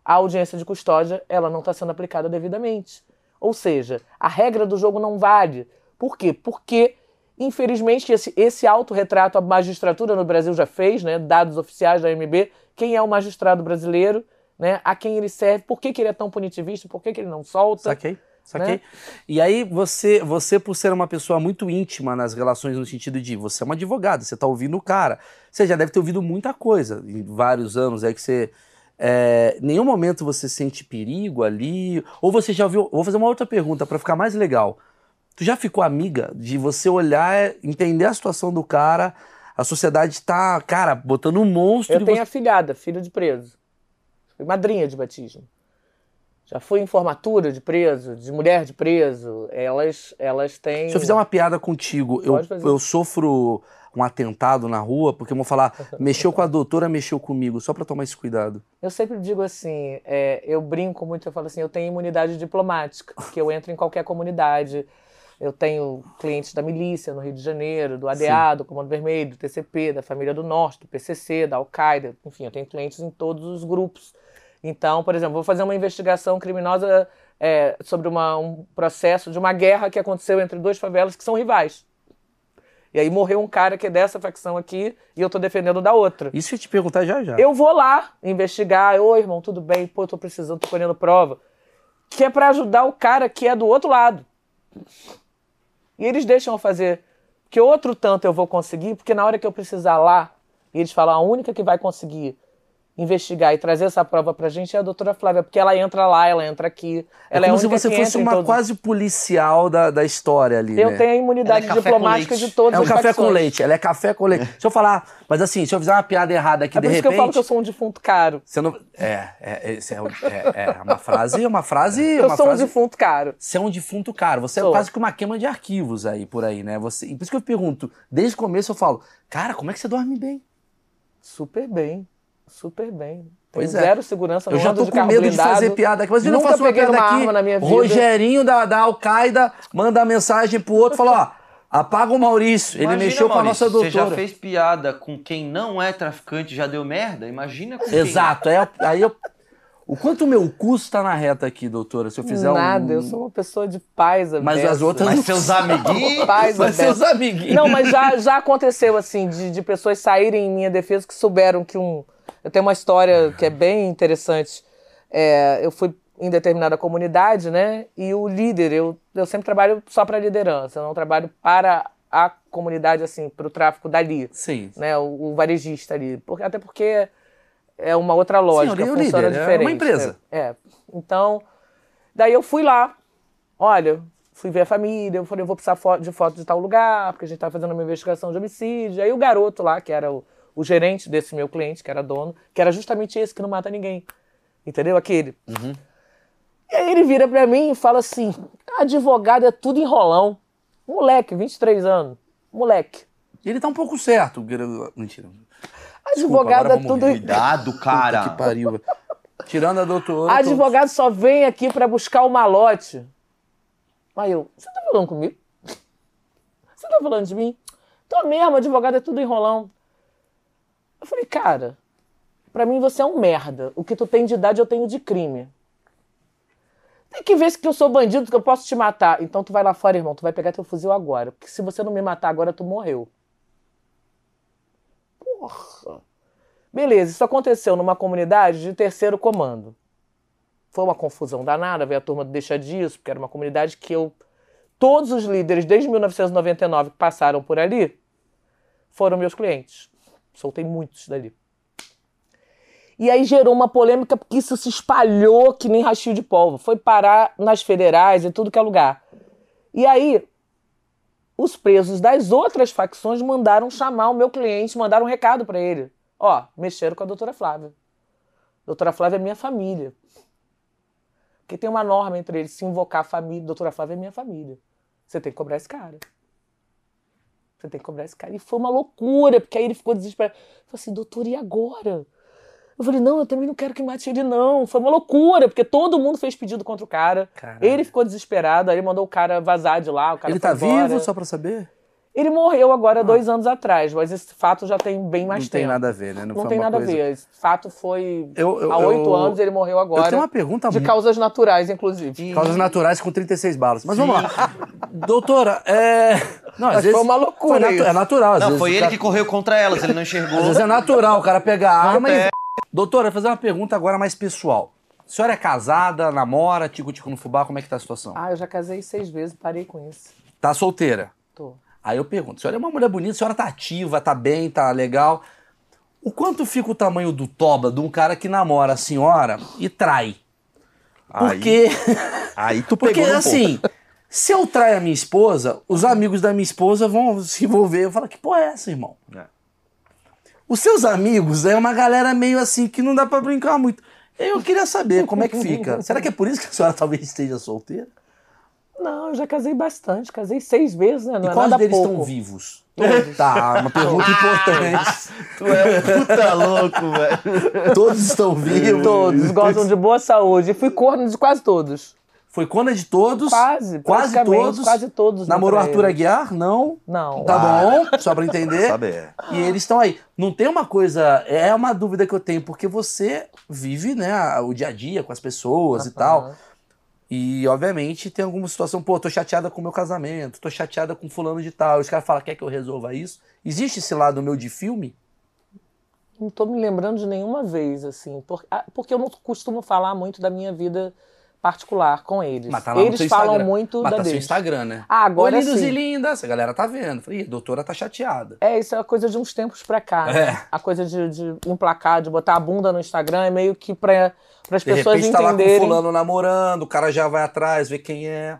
a audiência de custódia ela não está sendo aplicada devidamente. Ou seja, a regra do jogo não vale. Por quê? Porque, infelizmente, esse, esse autorretrato a magistratura no Brasil já fez, né? dados oficiais da MB, quem é o magistrado brasileiro, né? a quem ele serve, por que, que ele é tão punitivista, por que, que ele não solta. Saquei. Saquei. Né? E aí, você, você, por ser uma pessoa muito íntima nas relações, no sentido de você é uma advogada, você está ouvindo o cara. Você já deve ter ouvido muita coisa em vários anos aí que você é, nenhum momento você sente perigo ali? Ou você já viu? Vou fazer uma outra pergunta para ficar mais legal. Tu já ficou amiga de você olhar, entender a situação do cara, a sociedade tá, cara, botando um monstro. Eu tenho você... afilhada, filho de preso. Fui madrinha de batismo. Já fui em formatura de preso, de mulher de preso. Elas, elas têm. Se eu fizer uma piada contigo, eu, eu sofro um atentado na rua, porque vão falar, [laughs] mexeu com a doutora, mexeu comigo, só para tomar esse cuidado. Eu sempre digo assim, é, eu brinco muito, eu falo assim, eu tenho imunidade diplomática, que eu entro em qualquer comunidade. Eu tenho clientes da milícia no Rio de Janeiro, do ADA, Sim. do Comando Vermelho, do TCP, da Família do Norte, do PCC, da Al-Qaeda, enfim, eu tenho clientes em todos os grupos. Então, por exemplo, vou fazer uma investigação criminosa é, sobre uma, um processo de uma guerra que aconteceu entre duas favelas que são rivais. E aí morreu um cara que é dessa facção aqui e eu tô defendendo da outra. Isso eu te perguntar já já. Eu vou lá investigar. Oi, irmão, tudo bem? Pô, eu tô precisando, tô colhendo prova. Que é para ajudar o cara que é do outro lado. E eles deixam eu fazer. Que outro tanto eu vou conseguir, porque na hora que eu precisar lá, eles falam, a única que vai conseguir investigar e trazer essa prova pra gente é a doutora Flávia, porque ela entra lá, ela entra aqui. Ela é como é se você fosse uma todos... quase policial da, da história ali. Eu né? tenho a imunidade é diplomática de todos É um os café facções. com leite, ela é café com leite. Deixa eu falar, mas assim, se eu fizer uma piada errada aqui é de por repente. Isso que eu falo que eu sou um defunto caro. Você não. É, é, é, é, é uma frase, uma frase. Eu uma sou frase... um defunto caro. Você é um defunto caro. Você sou. é quase que uma queima de arquivos aí por aí, né? Você... Por isso que eu pergunto, desde o começo eu falo, cara, como é que você dorme bem? Super bem. Super bem. Pois é. zero segurança Eu já tô com medo blindado. de fazer piada aqui. Mas eu não faço uma piada aqui. arma na minha vida. Rogerinho da, da Al-Qaeda manda mensagem pro outro e fala, ó, apaga o Maurício. Ele Imagina, mexeu com a nossa doutora. Você já fez piada com quem não é traficante já deu merda? Imagina com quem... Exato. É, aí eu... O quanto o meu custo tá na reta aqui, doutora, se eu fizer Nada, um... eu sou uma pessoa de paz Mas as outras Mas seus amiguinhos... Paz Mas aberta. seus amiguinhos. Não, mas já, já aconteceu, assim, de, de pessoas saírem em minha defesa que souberam que um. Eu tenho uma história que é bem interessante. É, eu fui em determinada comunidade, né? E o líder, eu, eu sempre trabalho só para liderança, eu não trabalho para a comunidade, assim, para o tráfico dali. Sim. Né, o, o varejista ali. Porque, até porque é uma outra lógica, Sim, funciona líder, é diferente. uma empresa. É. é. Então, daí eu fui lá. Olha, fui ver a família, eu falei, eu vou precisar de foto de tal lugar, porque a gente tá fazendo uma investigação de homicídio. Aí o garoto lá, que era o, o gerente desse meu cliente, que era dono, que era justamente esse que não mata ninguém. Entendeu? Aquele. E aí ele vira pra mim e fala assim: advogado é tudo enrolão. Moleque, 23 anos. Moleque. Ele tá um pouco certo. Mentira. Advogado é tudo. Cuidado, cara. Puta que pariu. Tirando a doutora. tô- Advogado só vem aqui pra buscar o malote. Aí eu, você tá falando comigo? Você tá falando de mim? Tô mesmo, advogado é tudo enrolão. Eu falei, cara, pra mim você é um merda. O que tu tem de idade eu tenho de crime. Tem que ver se que eu sou bandido, que eu posso te matar. Então tu vai lá fora, irmão, tu vai pegar teu fuzil agora. Porque se você não me matar agora, tu morreu. Porra. Beleza, isso aconteceu numa comunidade de terceiro comando. Foi uma confusão danada, veio a turma do Deixa Disso, porque era uma comunidade que eu. Todos os líderes desde 1999 que passaram por ali foram meus clientes. Soltei muitos dali. E aí gerou uma polêmica porque isso se espalhou que nem rachio de polvo. Foi parar nas federais e tudo que é lugar. E aí, os presos das outras facções mandaram chamar o meu cliente, mandaram um recado para ele. Ó, mexeram com a doutora Flávia. Doutora Flávia é minha família. Porque tem uma norma entre eles, se invocar a família, doutora Flávia é minha família. Você tem que cobrar esse cara. Você tem que cobrar esse cara. E foi uma loucura, porque aí ele ficou desesperado. Falei assim, doutor, e agora? Eu falei, não, eu também não quero que mate ele, não. Foi uma loucura, porque todo mundo fez pedido contra o cara. Caralho. Ele ficou desesperado, aí mandou o cara vazar de lá. O cara Ele tá embora. vivo, só pra saber? Ele morreu agora dois anos atrás, mas esse fato já tem bem mais não tempo. tem nada a ver, né? Não, foi tem uma nada coisa- a ver. Esse fato foi Eu- eu- há oito eu- anos, ele morreu agora. Eu tenho uma pergunta De causas naturais, inclusive. Causas naturais com 36 balas. Mas vamos lá. Doutora, é. Não, às Mas vezes. foi uma loucura foi natu- isso. É natural. Às Não, vezes foi ele cara- que correu contra elas, ele não [laughs] enxergou. Às vezes é natural o cara pegar a arma e. Doutora, fazer uma pergunta agora mais pessoal. A senhora é casada, namora, tico-tico no fubá, como é que tá a situação? Ah, eu já casei seis vezes, parei com isso. Tá solteira? Tô. Aí eu pergunto, a senhora é uma mulher bonita, a senhora tá ativa, tá bem, tá legal. O quanto fica o tamanho do toba de um cara que namora a senhora e trai? Porque, Aí tu [laughs] porque pegou no assim, se eu traio a minha esposa, os amigos da minha esposa vão se envolver. Eu falo, que porra é essa, irmão? É. Os seus amigos é uma galera meio assim que não dá pra brincar muito. Eu queria saber como é que fica. Será que é por isso que a senhora [laughs] talvez esteja solteira? Não, eu já casei bastante. Casei seis vezes, né? Não e é quais nada deles pouco. estão vivos? Tá, uma pergunta importante. [laughs] Tu é um puta louco, velho. Todos estão vivos. Todos gozam de boa saúde. E fui corno de quase todos. Foi cona de todos? Quase, Quase todos? quase todos Namorou Arthur. Aguiar? Não. Não. Tá bom, só pra entender. Sabe, é. E eles estão aí. Não tem uma coisa. É uma dúvida que eu tenho, porque você vive, né, o dia a dia com as pessoas e tal. E, obviamente, tem alguma situação, pô, tô chateada com o meu casamento, tô chateada com fulano de tal. Os caras falam, quer que eu resolva isso? Existe esse lado meu de filme? Não tô me lembrando de nenhuma vez, assim. por- ah, Porque eu não costumo falar muito da minha vida particular com eles. Mas tá lá no eles seu falam Instagram. muito Mas da tá seu deles. Instagram, né? Ah, agora Oi, lindos sim. e lindas. A galera tá vendo. Falei, "Ih, a doutora tá chateada. É, isso é uma coisa de uns tempos pra cá. né? É. A coisa de, de emplacar, de botar a bunda no Instagram é meio que pra, as De pessoas repente tá lá com entenderem. fulano namorando, o cara já vai atrás, vê quem é.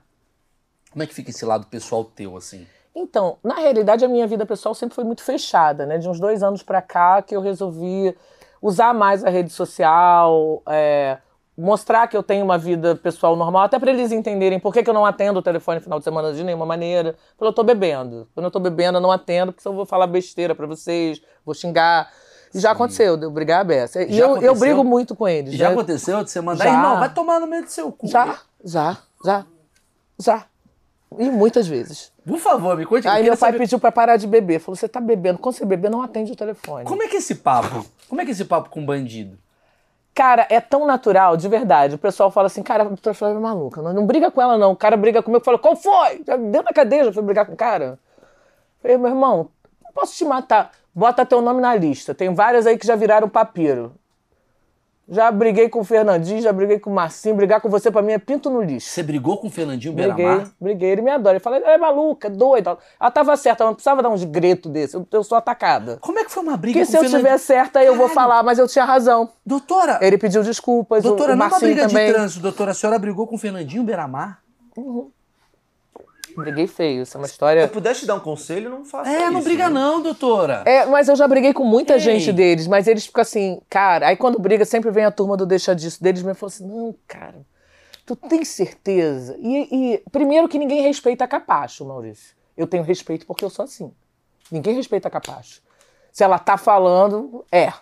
Como é que fica esse lado pessoal teu, assim? Então, na realidade, a minha vida pessoal sempre foi muito fechada, né? De uns dois anos pra cá que eu resolvi usar mais a rede social, é, mostrar que eu tenho uma vida pessoal normal, até pra eles entenderem por que, que eu não atendo o telefone no final de semana de nenhuma maneira. Quando eu tô bebendo. Quando eu tô bebendo, eu não atendo, porque senão eu vou falar besteira pra vocês, vou xingar. E já aconteceu, de eu brigar a beça. E Já eu, eu aconteceu? brigo muito com eles. Já né? aconteceu de você mandar, Já. irmão, vai tomar no meio do seu cu. Já, já, já, já. E muitas vezes. Por favor, me conte. Aí meu pai saber- pediu pra parar de beber. Falou: você tá bebendo. Quando você beber, não atende o telefone. Como é que é esse papo? Como é que é esse papo com bandido? Cara, é tão natural, de verdade. O pessoal fala assim, cara, a doutora Flávia é maluca. Não, não briga com ela, não. O cara briga comigo. Fala, qual foi? Já Dentro da cadeia, já foi brigar com o cara. Falei, meu irmão, não posso te matar. Bota teu nome na lista. Tem várias aí que já viraram papiro. Já briguei com o Fernandinho, já briguei com o Marcinho. Brigar com você, pra mim, é pinto no lixo. Você brigou com o Fernandinho Briguei, Beiramar? briguei. Ele me adora. Ele fala, ela é maluca, é doida. Ela tava certa, ela não precisava dar uns gritos desse. Eu, eu sou atacada. Como é que foi uma briga Porque com se o eu Fernandinho? tiver certa, eu vou Caralho. falar, mas eu tinha razão. Doutora, Ele pediu desculpas, o- doutora, o não é uma Marcinho briga também. de trânsito, doutora. A senhora brigou com o Fernandinho Beiramar? Briguei feio, isso é uma Se eu história. pudesse te dar um conselho, não faça É, isso. não briga né? não, doutora. É, mas eu já briguei com muita Ei. gente deles, mas eles ficam assim, cara. Aí quando briga, sempre vem a turma do deixa disso deles me falam assim: não, cara, tu tem certeza? E, e primeiro que ninguém respeita capacho, Maurício. Eu tenho respeito porque eu sou assim. Ninguém respeita capacho. Se ela tá falando, é.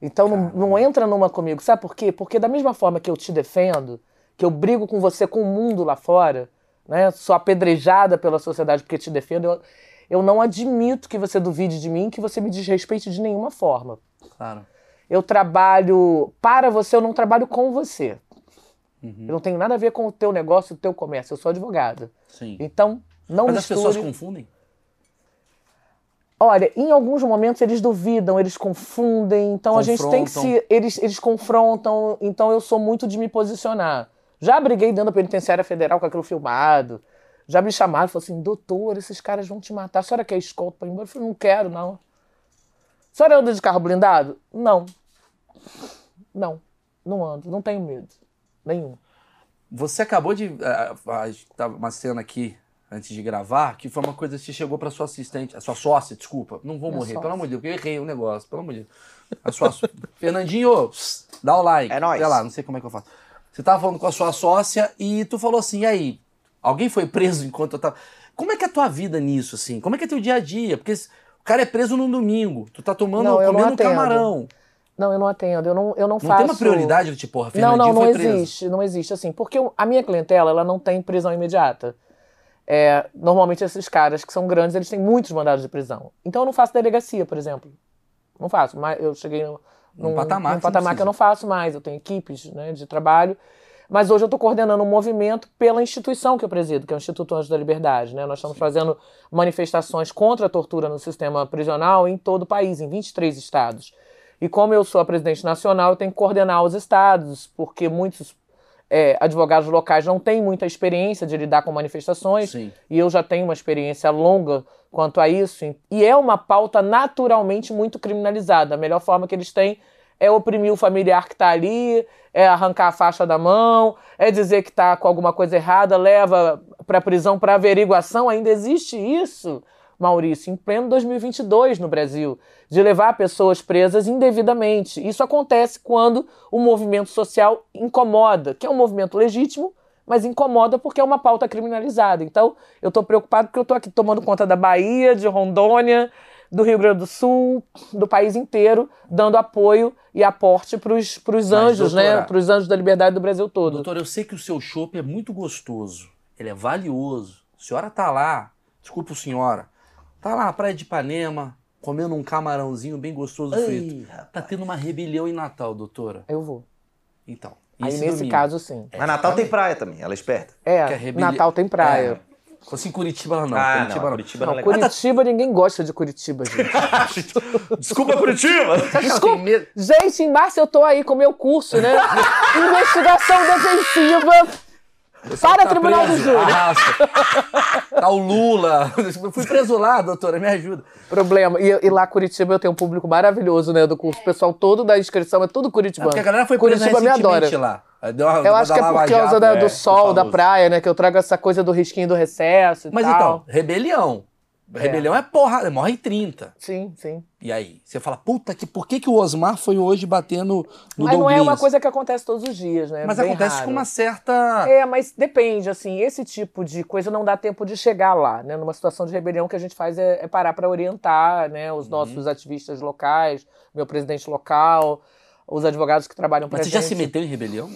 Então não, não entra numa comigo. Sabe por quê? Porque da mesma forma que eu te defendo, que eu brigo com você, com o mundo lá fora, né? Sou apedrejada pela sociedade porque te defendo, eu, eu não admito que você duvide de mim, que você me desrespeite de nenhuma forma. Claro. Eu trabalho para você, eu não trabalho com você. Uhum. Eu não tenho nada a ver com o teu negócio, o teu comércio. Eu sou advogada. Sim. Então, não Mas as misture. pessoas confundem? Olha, em alguns momentos eles duvidam, eles confundem, então a gente tem que Confrontam. se. Eles, eles confrontam, então eu sou muito de me posicionar. Já briguei dentro da penitenciária federal com aquilo filmado. Já me chamaram e falaram assim: doutor, esses caras vão te matar. A senhora quer escolta pra ir embora? Eu falei: não quero, não. A senhora anda de carro blindado? Não. Não. Não ando, não tenho medo. Nenhum. Você acabou de. ah, ah, tava uma cena aqui antes de gravar que foi uma coisa que chegou pra sua assistente, a sua sócia, desculpa. Não vou Minha morrer, sócia. pelo amor de Deus, eu errei o negócio, pelo amor de Deus. A sua [laughs] Fernandinho, dá o like. É nóis. Sei lá, não sei como é que eu faço. Você tava falando com a sua sócia e tu falou assim, e aí? Alguém foi preso enquanto eu tava. Como é que é a tua vida nisso, assim? Como é que é teu dia a dia? Porque o cara é preso num domingo, tu tá tomando, Não, eu não comendo um camarão. Não, eu não atendo, eu não, eu não, Não faço. tem uma prioridade do tipo, porra, Não, Fernandinho não, não preso. existe, não existe assim, porque a minha clientela ela não tem prisão imediata. É, normalmente esses caras que são grandes, eles têm muitos mandados de prisão. Então eu não faço delegacia, por exemplo. Não faço, mas eu cheguei no, Num patamar num que patamar que eu não faço mais, eu tenho equipes né, de trabalho. Mas hoje eu estou coordenando um movimento pela instituição que eu presido, que é o Instituto Anjos da Liberdade. Né? Nós estamos fazendo manifestações contra a tortura no sistema prisional em todo o país, em 23 estados. E como eu sou a presidente nacional, eu tenho que coordenar os estados, porque muitos é, advogados locais não têm muita experiência de lidar com manifestações. Sim. E eu já tenho uma experiência longa quanto a isso. E é uma pauta naturalmente muito criminalizada. A melhor forma que eles têm é oprimir o familiar que está ali, é arrancar a faixa da mão, é dizer que está com alguma coisa errada, leva para prisão para averiguação. Ainda existe isso, Maurício, em pleno 2022 no Brasil, de levar pessoas presas indevidamente. Isso acontece quando o movimento social incomoda, que é um movimento legítimo, mas incomoda porque é uma pauta criminalizada. Então, eu estou preocupado porque eu estou aqui tomando conta da Bahia, de Rondônia, do Rio Grande do Sul, do país inteiro, dando apoio e aporte para os anjos, né? doutora- Para os anjos da liberdade do Brasil todo. Doutor, eu sei que o seu chopp é muito gostoso. Ele é valioso. A senhora tá lá, desculpa, senhora, tá lá na praia de Ipanema, comendo um camarãozinho bem gostoso frito. Tá tendo uma rebelião em Natal, doutora. Eu vou. Então. Aí, esse nesse domingo? caso, sim. Mas Natal tem praia também, ela é esperta. É, rebeli- Natal tem praia. Se fosse em Curitiba, não. Ah, Curitiba não, não. Curitiba Não, não é. Curitiba, ninguém gosta de Curitiba, gente. [laughs] Desculpa, Curitiba! Desculpa. Gente, em março eu tô aí com o meu curso, né? [laughs] Investigação defensiva para Tá Tribunal do preso, Júri. arrasta. [laughs] Tá o Lula. Eu fui preso lá, doutora, me ajuda. Problema. E, e lá Curitiba eu tenho um público maravilhoso, né, do curso. O pessoal todo da inscrição é tudo É curitibano. porque a galera foi presa Curitiba me adora. lá. Uma- Eu acho que é por causa da- é, do sol, da praia, né? Que eu trago essa coisa do risquinho do recesso e Mas tal. então, rebelião. Rebelião é, porra, morre em 30. Sim, sim. E aí? Você fala, puta, que, por que, que o Osmar foi hoje batendo no Mas não é uma coisa que acontece todos os dias, né? Mas Bem acontece raro. com uma certa. É, mas depende, assim, esse tipo de coisa não dá tempo de chegar lá, né? Numa situação de rebelião, o que a gente faz é, é parar para orientar, né? Uhum. Os nossos ativistas locais, meu presidente local, os advogados que trabalham pra Mas você já gente. se meteu em rebelião?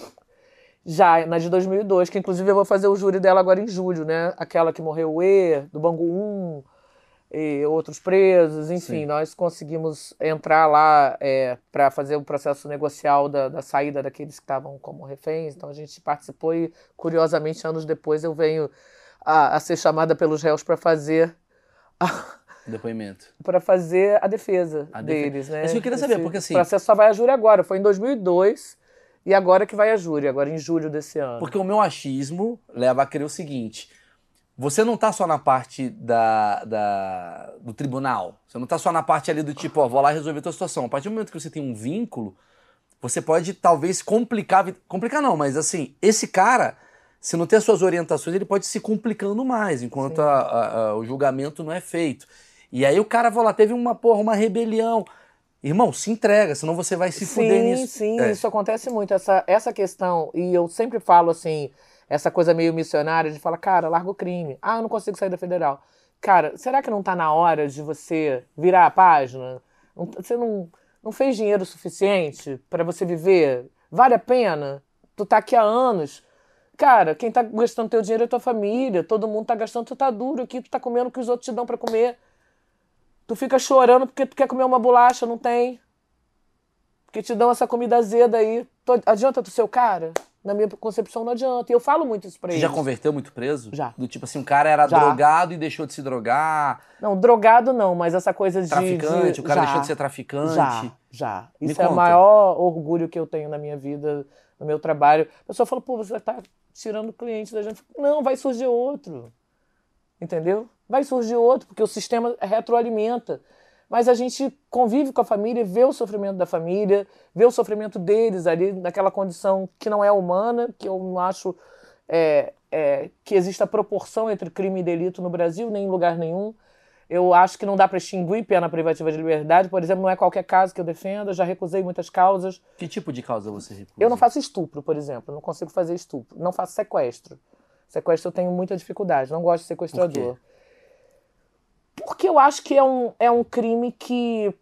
Já, na de 2002, que inclusive eu vou fazer o júri dela agora em julho, né? Aquela que morreu o E, do Bangu 1, e outros presos, enfim, Sim. nós conseguimos entrar lá é, para fazer o processo negocial da, da saída daqueles que estavam como reféns, então a gente participou e, curiosamente, anos depois eu venho a, a ser chamada pelos réus para fazer [laughs] Depoimento. para fazer a defesa A defe- deles, né? Isso que eu queria saber, porque assim- O processo só vai a júri agora, foi em 2002 e agora que vai a júri, agora em julho desse ano. Porque o meu achismo leva a crer o seguinte: você não tá só na parte da, da- do tribunal. Você não tá só na parte ali do tipo, ó, vou lá resolver a tua situação. A partir do momento que você tem um vínculo, você pode talvez complicar. Complicar não, mas assim, esse cara, se não ter as suas orientações, ele pode se complicando mais, enquanto Sim. a- a- a- o julgamento não é feito. E aí o cara vai lá, teve uma porra, uma rebelião. Irmão, se entrega, senão você vai se fuder sim, nisso. sim, É. isso acontece muito. Essa, essa questão, e eu sempre falo assim, essa coisa meio missionária de falar, cara, larga o crime. Ah, eu não consigo sair da federal. Cara, será que não tá na hora de você virar a página? Você não, não fez dinheiro suficiente para você viver? Vale a pena? Tu tá aqui há anos. Cara, quem tá gastando teu dinheiro é tua família. Todo mundo tá gastando, tu tá duro aqui, tu tá comendo o que os outros te dão para comer. Tu fica chorando porque tu quer comer uma bolacha, não tem. Porque te dão essa comida azeda aí. Adianta tu ser o cara? Na minha concepção, não adianta. E eu falo muito isso pra Você eles. já converteu muito preso? Já. Do tipo assim, um cara era Já. drogado e deixou de se drogar. Não, drogado não, mas essa coisa de. Traficante, de- o cara já, deixou de ser traficante. Já, já. Me Isso é o conta. maior orgulho que eu tenho na minha vida, no meu trabalho. A pessoa fala, pô, você tá tirando cliente da gente. Não, vai surgir outro. Entendeu? Vai surgir outro, porque o sistema retroalimenta. Mas a gente convive com a família, vê o sofrimento da família, vê o sofrimento deles ali naquela condição que não é humana, que eu não acho é, é, que exista proporção entre crime e delito no Brasil, nem em lugar nenhum. Eu acho que não dá para extinguir pena privativa de liberdade, por exemplo, não é qualquer caso que eu defenda, já recusei muitas causas. Que tipo de causa você recusa? Eu não faço estupro, por exemplo, não consigo fazer estupro. Não faço sequestro. Sequestro eu tenho muita dificuldade, não gosto de sequestrador. Porque eu acho que é um, é um crime que.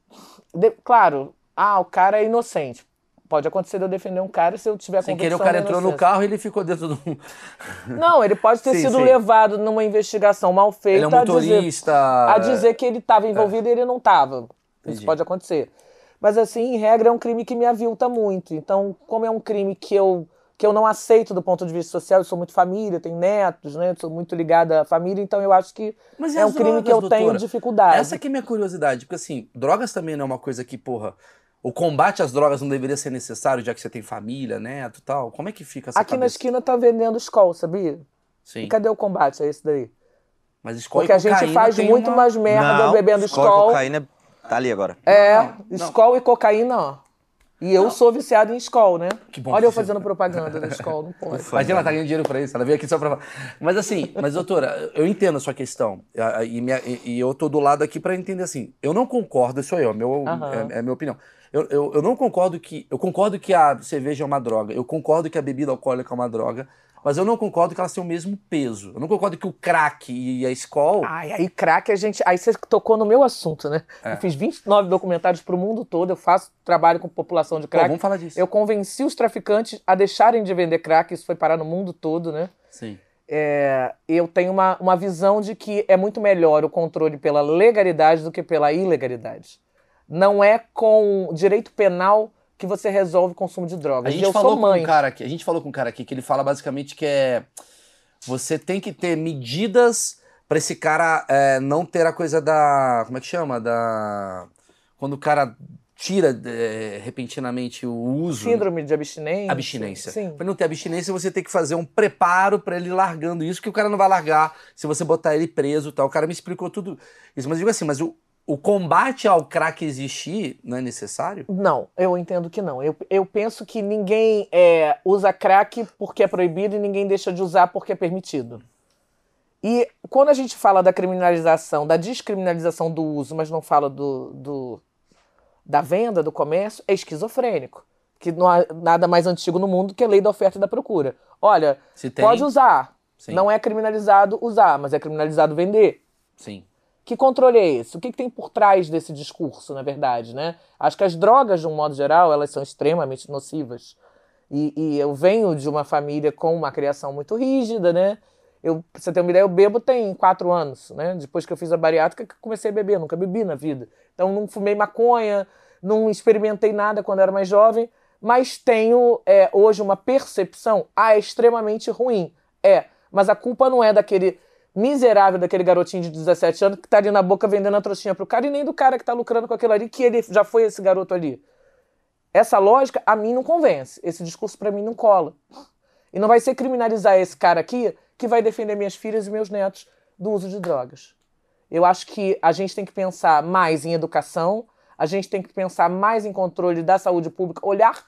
de- claro, ah, o cara é inocente. Pode acontecer de eu defender um cara se eu tiver Sem querer, o cara entrou no carro e ele ficou dentro do. [laughs] Não, ele pode ter Sim, sido sim. levado numa investigação mal feita Ele é um a dizer- motorista. a dizer que ele estava envolvido e ele não estava. Isso pode acontecer. Mas, assim, em regra, é um crime que me avilta muito. Então, como é um crime que eu, que eu não aceito do ponto de vista social, eu sou muito família, tenho netos, né? Sou muito ligada à família, então eu acho que Mas é um crime que eu tenho doutora? dificuldade. Essa que é a minha curiosidade, porque assim, drogas também não é uma coisa que, porra, o combate às drogas não deveria ser necessário, já que você tem família, neto e tal. Como é que fica essa Aqui na cabeça? esquina tá vendendo escola, sabia? Sim. E cadê o combate a esse daí? Mas escola Porque e a gente faz muito uma... mais merda não, bebendo escola, escola. cocaína tá ali agora. É, escola e cocaína, ó. E eu sou viciado em escola, né? Que bom Olha eu você- fazendo propaganda da escola, não [laughs] pode. Mas ela tá ganhando dinheiro pra isso, ela veio aqui só pra. Mas assim, mas doutora, eu entendo a sua questão. E, minha- e- eu tô do lado aqui pra entender assim. Eu não concordo, isso aí, ó, meu, é, é a minha opinião. Eu, eu, eu não concordo que. Eu concordo que a cerveja é uma droga. Eu concordo que a bebida alcoólica é uma droga. Mas eu não concordo que elas têm o mesmo peso. Eu não concordo que o crack e a Skol. Ai, aí crack a gente. Aí você tocou no meu assunto, né? É. Eu fiz 29 documentários pro mundo todo, eu faço trabalho com população de Pô, crack. vamos falar disso. Eu convenci os traficantes a deixarem de vender crack, isso foi parar no mundo todo, né? Sim. É, eu tenho uma, uma visão de que é muito melhor o controle pela legalidade do que pela ilegalidade. Não é com direito penal que você resolve o consumo de A drogas. gente eu falou sou com um cara aqui, a gente falou com um cara aqui que ele fala basicamente que é você tem que ter medidas pra esse cara é, não ter a coisa da. Como é que chama? Da. Quando o cara tira é, repentinamente o uso. Síndrome de abstinência. Abstinência. Sim. Pra não ter abstinência, você tem que fazer um preparo pra ele largando isso, que o cara não vai largar se você botar ele preso tal. O cara me explicou tudo isso. Mas eu digo assim, mas o, o combate ao crack existir não é necessário? Não, eu entendo que não. Eu, eu penso que ninguém é, usa crack porque é proibido e ninguém deixa de usar porque é permitido. E quando a gente fala da criminalização, da descriminalização do uso, mas não fala do, do- da venda, do comércio, é esquizofrênico. Que não há nada mais antigo no mundo que a lei da oferta e da procura. Olha, pode usar. Sim. Não é criminalizado usar, mas é criminalizado vender. Sim. Que controle é esse? O que, que tem por trás desse discurso, na verdade, né? Acho que as drogas, de um modo geral, elas são extremamente nocivas. E, e eu venho de uma família com uma criação muito rígida, né? Eu, pra você ter uma ideia, eu bebo tem quatro anos, né? Depois que eu fiz a bariátrica, que comecei a beber, nunca bebi na vida. Então não fumei maconha, não experimentei nada quando era mais jovem, mas tenho é, hoje uma percepção, ah, é extremamente ruim. É, mas a culpa não é daquele miserável daquele garotinho de 17 anos que tá ali na boca vendendo a trouxinha pro cara e nem do cara que tá lucrando com aquilo ali, que ele já foi esse garoto ali. Essa lógica a mim não convence. Esse discurso pra mim não cola. E não vai ser criminalizar esse cara aqui que vai defender minhas filhas e meus netos do uso de drogas. Eu acho que a gente tem que pensar mais em educação, a gente tem que pensar mais em controle da saúde pública, olhar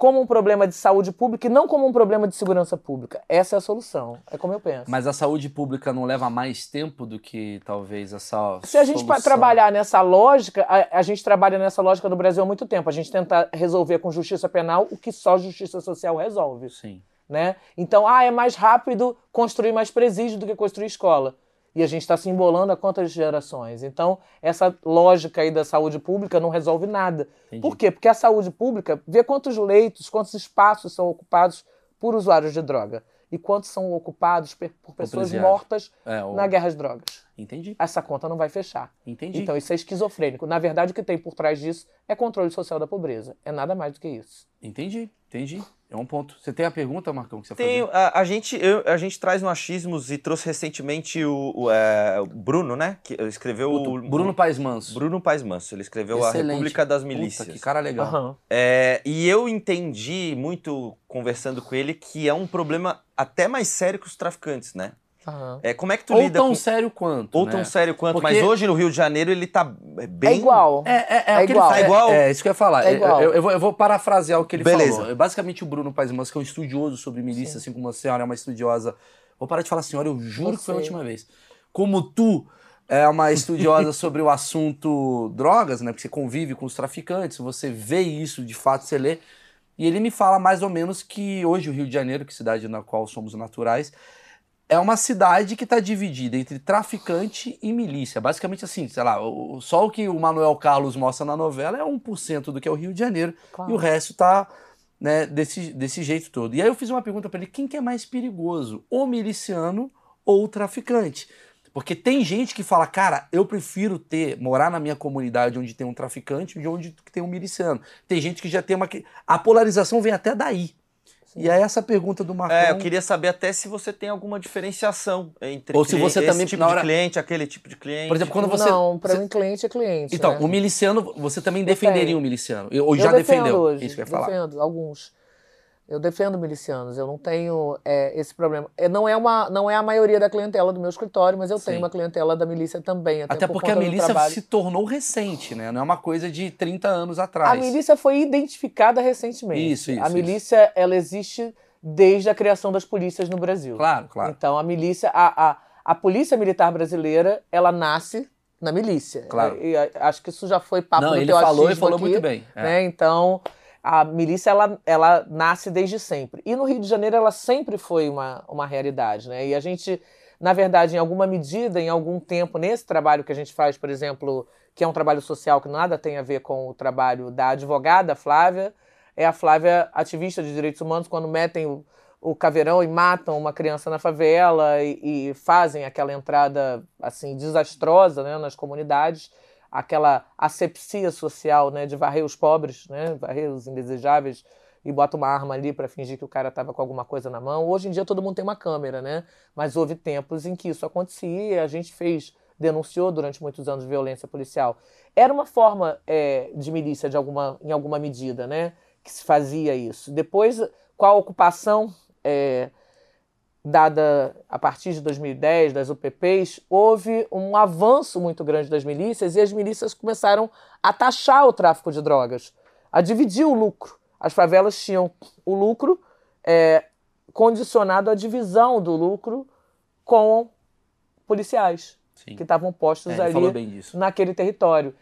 como um problema de saúde pública e não como um problema de segurança pública. Essa é a solução. É como eu penso. Mas a saúde pública não leva mais tempo do que talvez essa. Se a gente solução? trabalhar nessa lógica, a, a gente trabalha nessa lógica no Brasil há muito tempo. A gente tenta resolver com justiça penal o que só justiça social resolve. Sim. Né? Então, ah, é mais rápido construir mais presídio do que construir escola. E a gente está se embolando a quantas gerações. Então, essa lógica aí da saúde pública não resolve nada. Entendi. Por quê? Porque a saúde pública vê quantos leitos, quantos espaços são ocupados por usuários de droga e quantos são ocupados por pessoas mortas É, o- na guerra às drogas. Entendi. Essa conta não vai fechar. Entendi. Então, isso é esquizofrênico. Na verdade, o que tem por trás disso é controle social da pobreza. É nada mais do que isso. Entendi, entendi. É um ponto. Você tem a pergunta, Marcão, que você fazia? a, a gente, eu- a gente traz no Achismos e trouxe recentemente o, o, é, o Bruno, né? Que escreveu o, Puta, Bruno Paes Manso. Bruno Paes Manso. Ele escreveu a Excelente. República das Puta, Milícias. que cara legal. Aham. É, e eu entendi muito conversando com ele que é um problema até mais sério que os traficantes, né? É, como é que tu Ou lida tão com sério quanto. ou né? tão sério quanto? Porque- Mas hoje no Rio de Janeiro ele tá bem É igual. É, é, é, É igual. É, É igual? É, isso que eu ia falar. É igual. Eu, eu vou, eu vou parafrasear o que ele Beleza. falou. É Basicamente, o Bruno Paes Manso, que é um estudioso sobre milícia, assim como a senhora é uma estudiosa. Vou parar de falar senhora, eu juro que foi a última vez. Como tu é uma estudiosa [laughs] sobre o assunto drogas, né? Porque você convive com os traficantes, você vê isso, de fato, você lê. E ele me fala mais ou menos que hoje o Rio de Janeiro, que é cidade na qual somos naturais, é uma cidade que está dividida entre traficante e milícia. Basicamente assim, sei lá, só o que o Manuel Carlos mostra na novela é 1% do que é o Rio de Janeiro Claro. e o resto tá né, desse, desse jeito todo. E aí eu fiz uma pergunta para ele, quem que é mais perigoso, o miliciano ou o traficante? Porque tem gente que fala, cara, eu prefiro ter, morar na minha comunidade onde tem um traficante de onde tem um miliciano. Tem gente que já tem uma... A polarização vem até daí. E aí essa pergunta do Marcão... É, eu queria saber até se você tem alguma diferenciação entre Ou se você esse também, tipo na de hora- cliente, aquele tipo de cliente. Por exemplo, quando você... Não, pra você- mim cliente é cliente. Então, né? o miliciano, você também defenderia um miliciano? Ou já eu defendo defendeu? hoje. Isso que eu ia falar. Defendo, alguns. Eu defendo milicianos, eu não tenho é, esse problema. É, não, é uma, não é a maioria da clientela do meu escritório, mas eu Sim. tenho uma clientela da milícia também. Até, Até por porque a do milícia se tornou recente, né? Não é uma coisa de 30 anos atrás. A milícia foi identificada recentemente. Isso, isso, A isso. milícia, ela existe desde a criação das polícias no Brasil. Claro, claro. Então, a milícia, a, a, a polícia militar brasileira, ela nasce na milícia. Claro. E, e, acho que isso já foi papo Não, no ele falou e falou aqui, muito bem. É. né? Então, a milícia, ela, ela nasce desde sempre. E no Rio de Janeiro, ela sempre foi uma, uma realidade, né? E a gente, na verdade, em alguma medida, em algum tempo, nesse trabalho que a gente faz, por exemplo, que é um trabalho social que nada tem a ver com o trabalho da advogada Flávia, é a Flávia ativista de direitos humanos, quando metem o, o caveirão e matam uma criança na favela e, e fazem aquela entrada assim desastrosa né, nas comunidades, aquela asepsia social né, de varrer os pobres, né, varrer os indesejáveis e bota uma arma ali para fingir que o cara estava com alguma coisa na mão. Hoje em dia todo mundo tem uma câmera, né? Mas houve tempos em que isso acontecia a gente fez, denunciou durante muitos anos violência policial. Era uma forma é, de milícia de alguma, em alguma medida, né? Que se fazia isso. Depois, com a ocupação é, dada a partir de 2010 das UPPs, houve um avanço muito grande das milícias e as milícias começaram a taxar o tráfico de drogas, a dividir o lucro. As favelas tinham o lucro é, condicionado à divisão do lucro com policiais Sim. que estavam postos é, ali naquele território.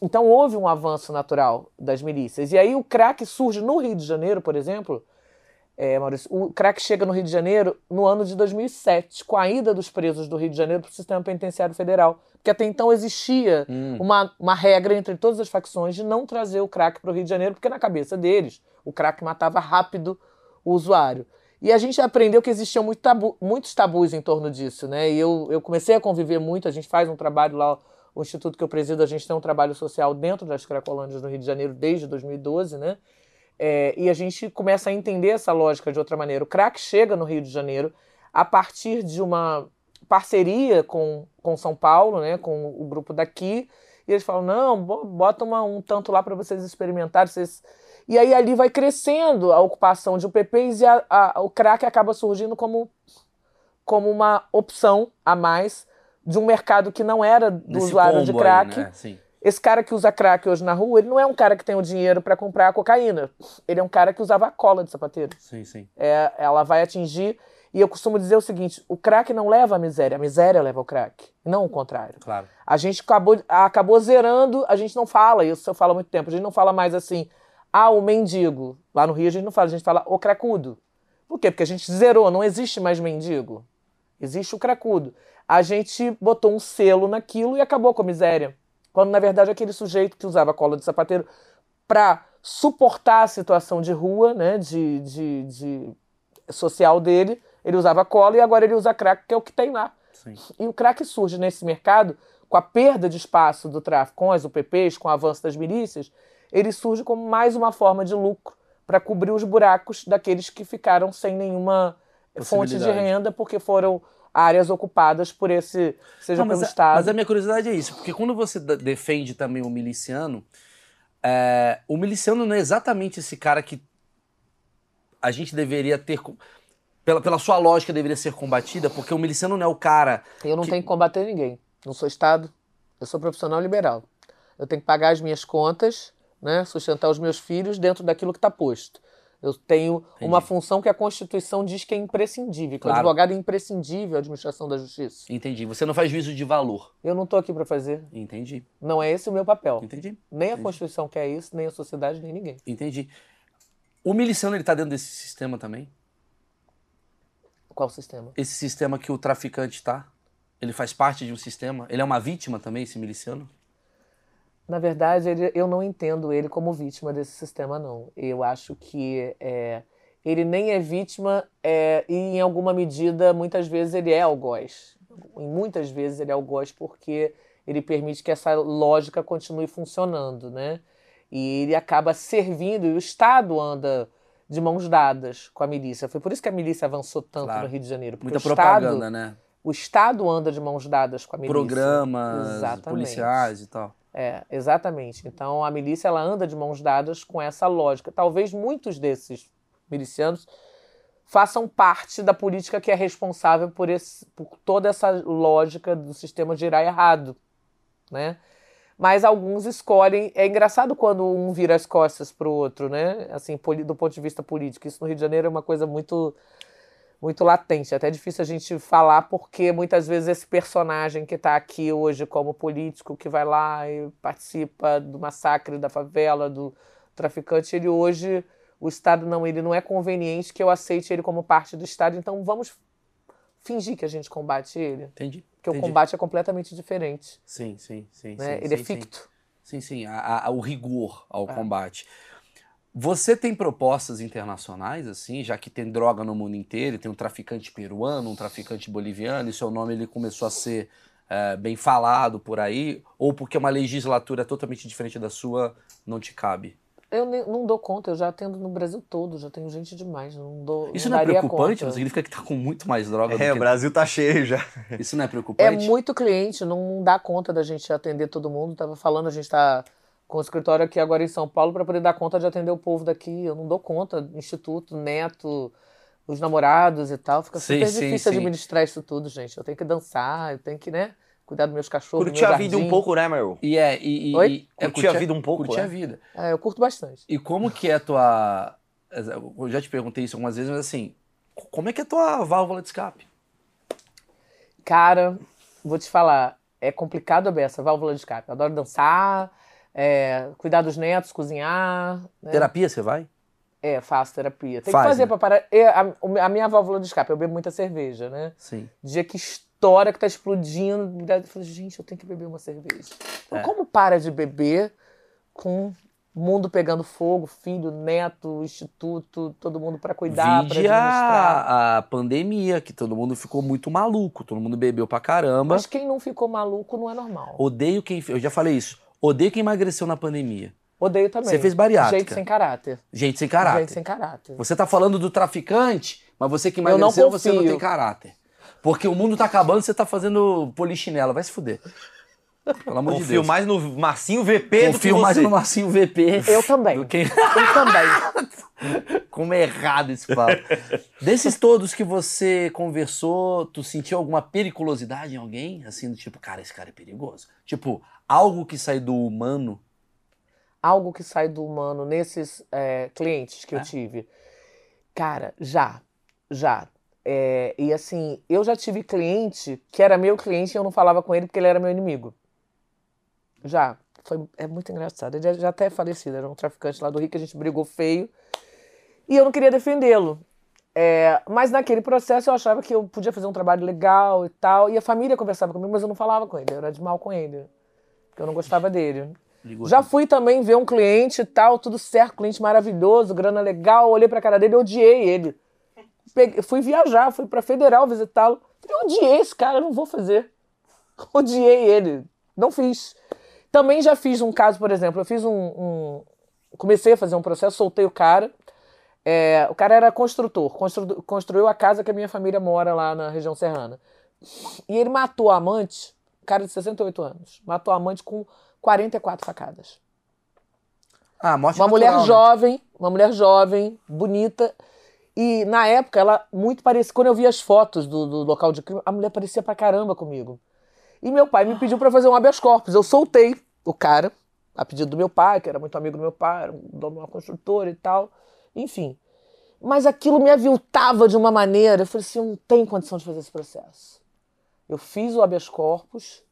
Então houve um avanço natural das milícias. E aí o crack surge no Rio de Janeiro, por exemplo, é, Maurício, o crack chega no Rio de Janeiro no ano de 2007, com a ida dos presos do Rio de Janeiro para o sistema penitenciário federal. Porque até então existia hum. uma, uma regra entre todas as facções de não trazer o crack para o Rio de Janeiro, porque na cabeça deles o crack matava rápido o usuário. E a gente aprendeu que existiam muito tabu, muitos tabus em torno disso, né? E eu, eu comecei a conviver muito, a gente faz um trabalho lá, o instituto que eu presido, a gente tem um trabalho social dentro das Cracolândias no Rio de Janeiro desde 2012, né? É, e a gente começa a entender essa lógica de outra maneira. O crack chega no Rio de Janeiro a partir de uma parceria com, com São Paulo, né, com o grupo daqui, e eles falam: não, bota uma, um tanto lá para vocês experimentarem. Vocês... E aí ali vai crescendo a ocupação de UPPs e a, a, o crack acaba surgindo como, como uma opção a mais de um mercado que não era do Nesse usuário de crack. Aí, né? Esse cara que usa crack hoje na rua, ele não é um cara que tem o dinheiro para comprar cocaína. Ele é um cara que usava cola de sapateiro. Sim, sim. É, ela vai atingir. E eu costumo dizer o seguinte: o crack não leva à miséria, a miséria leva ao crack. Não o contrário. Claro. A gente acabou, acabou zerando, a gente não fala, isso eu falo há muito tempo, a gente não fala mais assim, ah, o mendigo. Lá no Rio a gente não fala, a gente fala o cracudo. Por quê? Porque a gente zerou, não existe mais mendigo. Existe o cracudo. A gente botou um selo naquilo e acabou com a miséria. Quando na verdade aquele sujeito que usava cola de sapateiro para suportar a situação de rua, né, de, de, de, social dele, ele usava cola e agora ele usa crack, que é o que tem lá. Sim. E o crack surge nesse mercado com a perda de espaço do tráfico, com as UPPs, com o avanço das milícias, ele surge como mais uma forma de lucro para cobrir os buracos daqueles que ficaram sem nenhuma fonte de renda porque foram áreas ocupadas por esse, seja não, pelo a, Estado. Mas a minha curiosidade é isso, porque quando você defende também o miliciano, é, o miliciano não é exatamente esse cara que a gente deveria ter. Pela, pela sua lógica, deveria ser combatida, porque o miliciano não é o cara. Eu não que... tenho que combater ninguém. Não sou Estado, eu sou profissional liberal. Eu tenho que pagar as minhas contas, né, sustentar os meus filhos dentro daquilo que está posto. Eu tenho Entendi. uma função que a Constituição diz que é imprescindível. Que claro. O advogado é imprescindível à administração da justiça. Entendi. Você não faz juízo de valor. Eu não estou aqui para fazer. Entendi. Não é esse o meu papel. Entendi. Nem Entendi. a Constituição quer isso, nem a sociedade, nem ninguém. Entendi. O miliciano ele está dentro desse sistema também? Qual sistema? Esse sistema que o traficante está. Ele faz parte de um sistema? Ele é uma vítima também, esse miliciano? Na verdade, ele, eu não entendo ele como vítima desse sistema, não. Eu acho que é, ele nem é vítima é, e, em alguma medida, muitas vezes ele é algoz. Em muitas vezes ele é algoz porque ele permite que essa lógica continue funcionando, né? E ele acaba servindo, e o Estado anda de mãos dadas com a milícia. Foi por isso que a milícia avançou tanto claro. no Rio de Janeiro. Muita propaganda, Estado, né? O Estado anda de mãos dadas com a milícia. Programas Exatamente. policiais e tal. É, exatamente. Então a milícia ela anda de mãos dadas com essa lógica. Talvez muitos desses milicianos façam parte da política que é responsável por, esse, por toda essa lógica do sistema girar errado, né? Mas alguns escolhem. É engraçado quando um vira as costas para o outro, né? Assim, do ponto de vista político. Isso no Rio de Janeiro é uma coisa muito muito latente. É até difícil a gente falar, porque muitas vezes esse personagem que está aqui hoje como político, que vai lá e participa do massacre da favela, do traficante, ele hoje, o Estado não, ele não é conveniente que eu aceite ele como parte do Estado, então vamos fingir que a gente combate ele. Entendi. Porque Entendi. o combate é completamente diferente. Sim, sim, sim. Né? sim ele sim, é ficto. Sim, sim, a, a, o rigor ao é. combate. Você tem propostas internacionais, assim, já que tem droga no mundo inteiro, tem um traficante peruano, um traficante boliviano, e seu nome ele começou a ser é, bem falado por aí, ou porque uma legislatura totalmente diferente da sua não te cabe? Eu nem- não dou conta, eu já atendo no Brasil todo, já tenho gente demais. Não dou, Isso não é daria preocupante? conta. Não significa que tá com muito mais droga do É, o que... Brasil tá cheio já. Isso não é É preocupante? muito cliente, não dá conta da gente atender todo mundo. Tava falando, a gente tá com o escritório aqui agora em São Paulo para poder dar conta de atender o povo daqui. Eu não dou conta, instituto, neto, os namorados e tal. Fica Sim, super sim, difícil sim. administrar isso tudo, gente. Eu tenho que dançar, eu tenho que, né, cuidar dos meus cachorros, Curtir meu a vida um pouco, né, Meryl? E é, e, e, Oi? e- é Curtir a vida um pouco, Curtir é. a vida. É, eu curto bastante. E como que é a tua. Eu já te perguntei isso algumas vezes, mas assim, como é que é a tua válvula de escape? Cara, vou te falar, é complicado a beça, válvula de escape. Eu adoro dançar, é, cuidar dos netos, cozinhar. né? Terapia você vai? É, faço terapia. Tem Faz, que fazer né? pra parar. É, a, a minha válvula de escape, eu bebo muita cerveja, né? Sim. Dia que estoura, que tá explodindo, eu falo, gente, eu tenho que beber uma cerveja. Então, É. como para de beber com mundo pegando fogo, filho, neto, instituto, todo mundo pra cuidar, pra Vide administrar? a, a pandemia, que todo mundo ficou muito maluco, todo mundo bebeu pra caramba. Mas quem não ficou maluco não é normal. Odeio quem. Eu já falei isso. Odeio quem emagreceu na pandemia. Odeio também. Você fez bariátrica. Gente sem caráter. Gente sem caráter. Gente sem caráter. Você tá falando do traficante, mas você que não emagreceu, você não confio. tem caráter. Porque o mundo tá acabando, você tá fazendo polichinela. Vai se fuder. Pelo amor de Confio Deus. mais no Marcinho VP Confio do que mais você. no Marcinho VP. Eu também. Que... Eu também. [laughs] Como é errado esse papo. Desses todos que você conversou, tu sentiu alguma periculosidade em alguém? Assim, do tipo, cara, esse cara é perigoso. Tipo, algo que sai do humano. algo que sai do humano nesses é, clientes que eu É? tive. Cara, já, já. É, e assim, eu já tive cliente que era meu cliente e eu não falava com ele porque ele era meu inimigo. Já. Foi, é muito engraçado. Ele já, já até é falecido, era um traficante lá do Rio que a gente brigou feio. E eu não queria defendê-lo. É, mas naquele processo eu achava que eu podia fazer um trabalho legal e tal. E a família conversava comigo, mas eu não falava com ele. Eu era de mal com ele. Porque eu não gostava dele. Ligou Já aqui. fui também ver um cliente e tal, tudo certo, cliente maravilhoso, grana legal, olhei pra cara dele, odiei ele. Peguei- fui viajar, fui pra Federal visitá-lo. Falei, odiei esse cara, não vou fazer. [laughs] Odiei ele, não fiz. Também já fiz um caso, por exemplo, eu fiz um. um- comecei a fazer um processo, soltei o cara. É, o cara era construtor, constru- construiu a casa que a minha família mora lá na região serrana. E ele matou a amante, cara de 68 anos, matou a amante com 44 facadas. Ah, morte Uma mulher natural, né? jovem, uma mulher jovem, bonita. E na época, ela muito parecia. Quando eu vi as fotos do, do local de crime, a mulher parecia pra caramba comigo. E meu pai me pediu pra fazer um habeas corpus. Eu soltei o cara, a pedido do meu pai, que era muito amigo do meu pai, era um dono de uma construtora e tal. Enfim. Mas aquilo me aviltava de uma maneira. Eu falei assim: eu não tenho condição de fazer esse processo. Eu fiz o habeas corpus,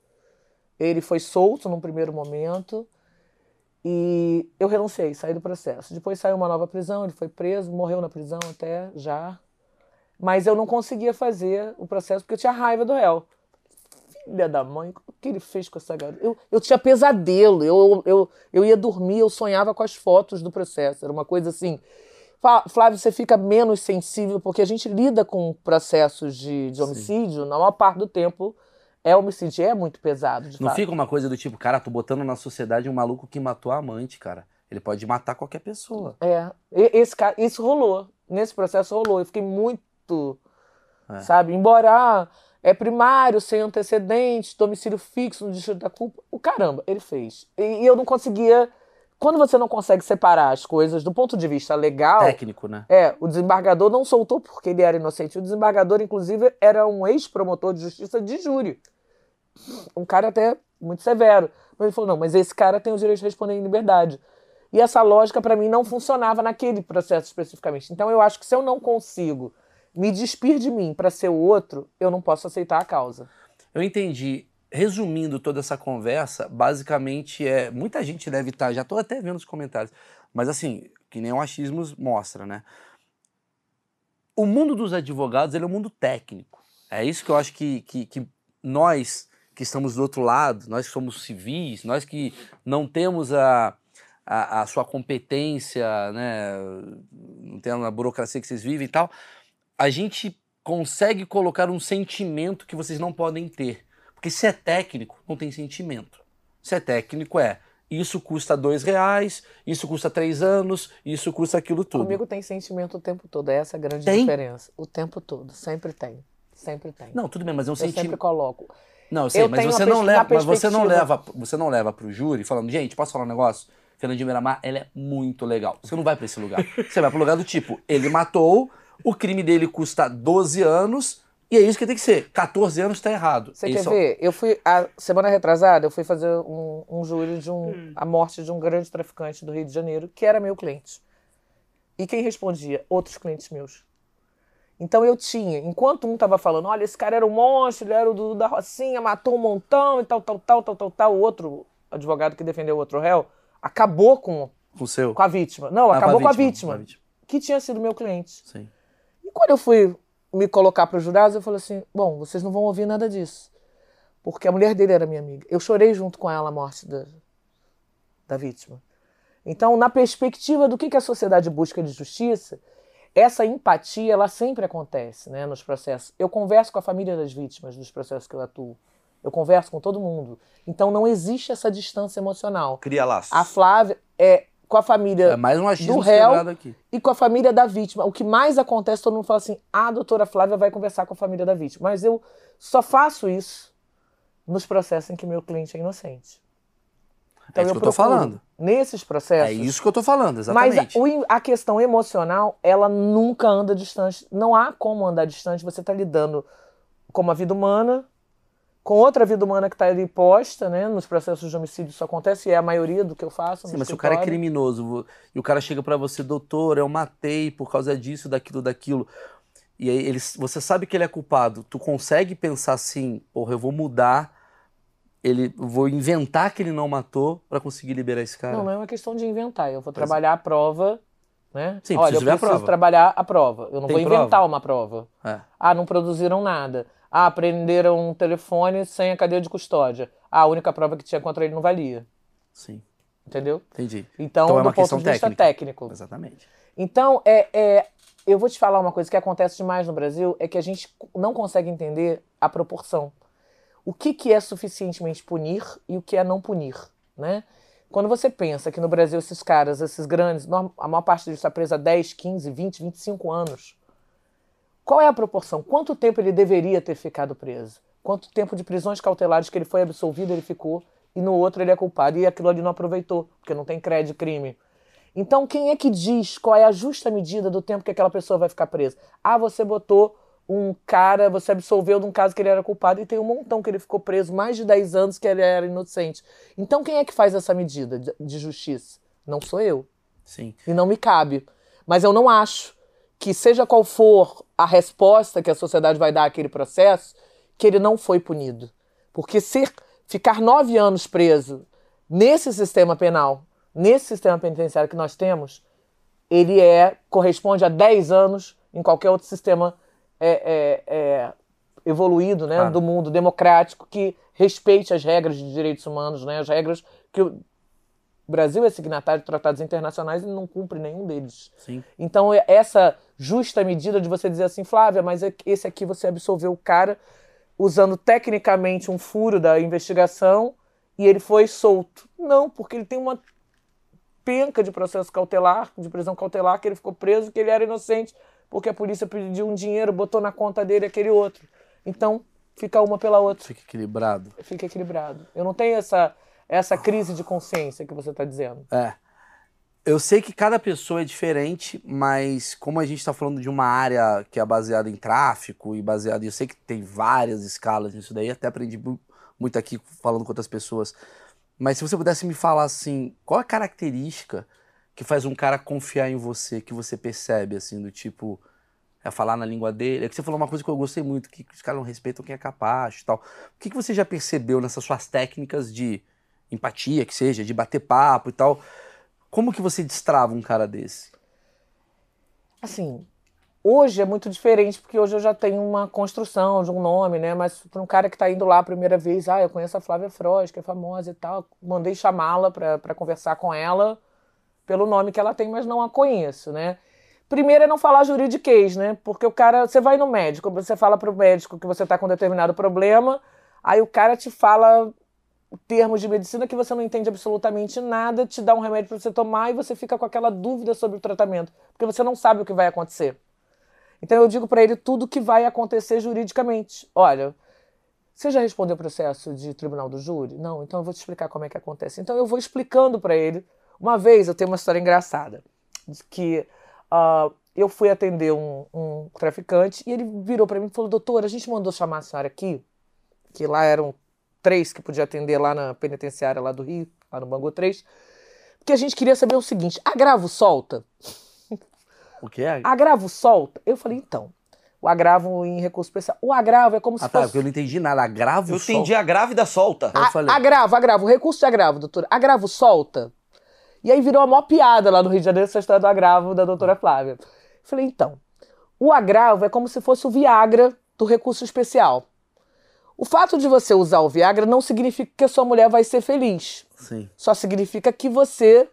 ele foi solto num primeiro momento. E eu renunciei, saí do processo. Depois saiu uma nova prisão, ele foi preso, morreu na prisão até já. Mas eu não conseguia fazer o processo porque eu tinha raiva do réu. Filha da mãe, o que ele fez com essa garota? Eu, eu tinha pesadelo, eu, eu, eu ia dormir, eu sonhava com as fotos do processo. Era uma coisa assim. Flá- Flávio, você fica menos sensível porque a gente lida com processos de, de homicídio, na maior parte do tempo é homicídio, é muito pesado. Não fato. fica uma coisa do tipo, cara, tô botando na sociedade um maluco que matou a amante, cara. Ele pode matar qualquer pessoa. É, esse cara, isso rolou. Nesse processo rolou. Eu fiquei muito, É. sabe? Embora ah, é primário, sem antecedentes, domicílio fixo no distrito da culpa. O caramba, ele fez. E, e eu não conseguia. Quando você não consegue separar as coisas do ponto de vista legal. Técnico, né? É, o desembargador não soltou porque ele era inocente. O desembargador, inclusive, era um ex-promotor de justiça de júri. Um cara até muito severo. Mas ele falou: não, mas esse cara tem o direito de responder em liberdade. E essa lógica, para mim, não funcionava naquele processo especificamente. Então, eu acho que se eu não consigo me despir de mim para ser o outro, eu não posso aceitar a causa. Eu entendi. Resumindo toda essa conversa, basicamente é. Muita gente deve estar, já tô até vendo os comentários, mas assim, que nem o achismo mostra, né? O mundo dos advogados ele é um mundo técnico. É isso que eu acho que, que, que nós que estamos do outro lado, nós que somos civis, nós que não temos a, a, a sua competência, né? Não temos a burocracia que vocês vivem e tal, a gente consegue colocar um sentimento que vocês não podem ter. Porque se é técnico, não tem sentimento. Se é técnico, é isso custa dois reais, isso custa três anos, isso custa aquilo tudo. Comigo tem sentimento o tempo todo, é essa a grande Tem? diferença. O tempo todo, sempre tem. Sempre tem. Não, tudo bem, mas é um eu sempre sentimento. coloco. Não, eu sei, Eu mas você não leva, mas você não leva, você não leva pro júri falando, gente, posso falar um negócio? Fernandinho Miramar, ela é muito legal. Você não vai pra esse lugar. [laughs] Você vai pro lugar do tipo, ele matou, o crime dele custa 12 anos, e é isso que tem que ser. 14 anos tá errado. Você quer ver? Eu fui, a semana retrasada, eu fui fazer um, um júri de um, a morte de um grande traficante do Rio de Janeiro, que era meu cliente. E quem respondia? Outros clientes meus. Então eu tinha, enquanto um tava falando, olha, esse cara era um monstro, ele era o Dudu da Rocinha, matou um montão e tal, tal, tal, tal, tal, tal, o outro advogado que defendeu o outro réu acabou com, Com o seu. com a vítima. Não, Ah, acabou com a com vítima, a vítima. que tinha sido meu cliente. Sim. E quando eu fui me colocar para os jurados, eu falei assim: bom, vocês não vão ouvir nada disso. Porque a mulher dele era minha amiga. Eu chorei junto com ela a morte da, da vítima. Então, na perspectiva do que, que a sociedade busca de justiça, essa empatia ela sempre acontece né, nos processos. Eu converso com a família das vítimas dos processos que eu atuo. Eu converso com todo mundo. Então, não existe essa distância emocional. Cria laços. A Flávia é com a família É mais um do réu aqui. e com a família da vítima. O que mais acontece, todo mundo fala assim: ah, a doutora Flávia vai conversar com a família da vítima. Mas eu só faço isso nos processos em que meu cliente é inocente. Então é isso eu que eu tô falando. Nesses processos. É isso que eu tô falando, Mas exatamente. a, o- a questão emocional, ela nunca anda distante. Não há como andar distante. Você está lidando com uma vida humana, com outra vida humana que está ali posta, né? Nos processos de homicídio isso acontece, e é a maioria do que eu faço. Sim, mas se o cara é criminoso e o cara chega pra você, doutor, eu matei por causa disso, daquilo, daquilo. E aí ele, você sabe que ele é culpado. Tu consegue pensar assim, porra, eu vou mudar, ele, vou inventar que ele não matou pra conseguir liberar esse cara. Não, não é uma questão de inventar. Eu vou trabalhar a prova, né? Sim, Olha, eu a preciso prova. trabalhar a prova. Eu não Tem vou inventar prova? uma prova. É. Ah, não produziram nada. Ah, prenderam um telefone sem a cadeia de custódia. Ah, a única prova que tinha contra ele não valia. Sim, Entendeu? entendi. Então, Então é do uma ponto questão de vista técnica. técnico. Exatamente. Então, é, é, eu vou te falar uma coisa que acontece demais no Brasil, é que a gente não consegue entender a proporção. O que, que é suficientemente punir e o que é não punir, né? Quando você pensa que no Brasil esses caras, esses grandes, a maior parte deles está presa há 10, 15, 20, 25 anos, qual é a proporção? Quanto tempo ele deveria ter ficado preso? Quanto tempo de prisões cautelares que ele foi absolvido ele ficou e no outro ele é culpado e aquilo ali não aproveitou, porque não tem crédito crime. Então, quem é que diz qual é a justa medida do tempo que aquela pessoa vai ficar presa? Ah, você botou um cara, você absolveu de um caso que ele era culpado e tem um montão que ele ficou preso mais de 10 anos que ele era inocente. Então, quem é que faz essa medida de- de justiça? Não sou eu. Sim. E não me cabe. Mas eu não acho que, seja qual for a resposta que a sociedade vai dar àquele processo, que ele não foi punido. Porque ser, ficar nove anos preso nesse sistema penal, nesse sistema penitenciário que nós temos, ele é corresponde a 10 anos em qualquer outro sistema é, é, é, evoluído né, Claro. do mundo democrático que respeite as regras de direitos humanos, né, as regras que o Brasil é signatário de tratados internacionais e não cumpre nenhum deles. Sim. Então, é essa justa medida de você dizer assim, Flávia, mas é esse aqui você absolveu o cara usando tecnicamente um furo da investigação e ele foi solto. Não, porque ele tem uma penca de processo cautelar, de prisão cautelar, que ele ficou preso, que ele era inocente, porque a polícia pediu um dinheiro, botou na conta dele aquele outro. Então, fica uma pela outra, Fica equilibrado. fica equilibrado. Eu não tenho essa, essa crise de consciência que você está dizendo. É. Eu sei que cada pessoa é diferente, mas como a gente está falando de uma área que é baseada em tráfico e baseada. Eu sei que tem várias escalas nisso daí, até aprendi mu- muito aqui falando com outras pessoas. Mas se você pudesse me falar assim, qual a característica que faz um cara confiar em você, que você percebe, assim, do tipo, é falar na língua dele? É que você falou uma coisa que eu gostei muito, que os caras não respeitam quem é capaz e tal. O que, que você já percebeu nessas suas técnicas de empatia, que seja, de bater papo e tal? Como que você destrava um cara desse? assim, hoje é muito diferente, porque hoje eu já tenho uma construção de um nome, né? Mas para um cara que está indo lá a primeira vez, ah, eu conheço a Flávia Froz, que é famosa e tal, mandei chamá-la para conversar com ela pelo nome que ela tem, mas não a conheço, né? Primeiro é não falar juridiquês, né? Porque o cara, você vai no médico, você fala pro médico que você tá com determinado problema, aí o cara te fala termos de medicina que você não entende absolutamente nada, te dá um remédio para você tomar e você fica com aquela dúvida sobre o tratamento, porque você não sabe o que vai acontecer. Então eu digo para ele tudo o que vai acontecer juridicamente. Olha, você já respondeu o processo de tribunal do júri? Não, então eu vou te explicar como é que acontece. Então eu vou explicando para ele. Uma vez eu tenho uma história engraçada, que uh, eu fui atender um, um traficante e ele virou para mim e falou: Doutor, a gente mandou chamar a senhora aqui, que lá eram três que podia atender lá na penitenciária lá do Rio, lá no Bangu 3, porque a gente queria saber o seguinte: agravo solta? O que é? Agravo solta? Eu falei: então. O agravo em recurso especial. O agravo é como se Ah, tá, fosse. porque eu não entendi nada. Agravo Eu só. entendi a grávida solta. Eu A- falei. Agravo, agravo, recurso de agravo, doutora. Agravo solta. E aí virou uma maior piada lá no Rio de Janeiro essa história do agravo da doutora Flávia. Falei, então, o agravo é como se fosse o Viagra do recurso especial. O fato de você usar o Viagra não significa que a sua mulher vai ser feliz. Sim. Só significa que você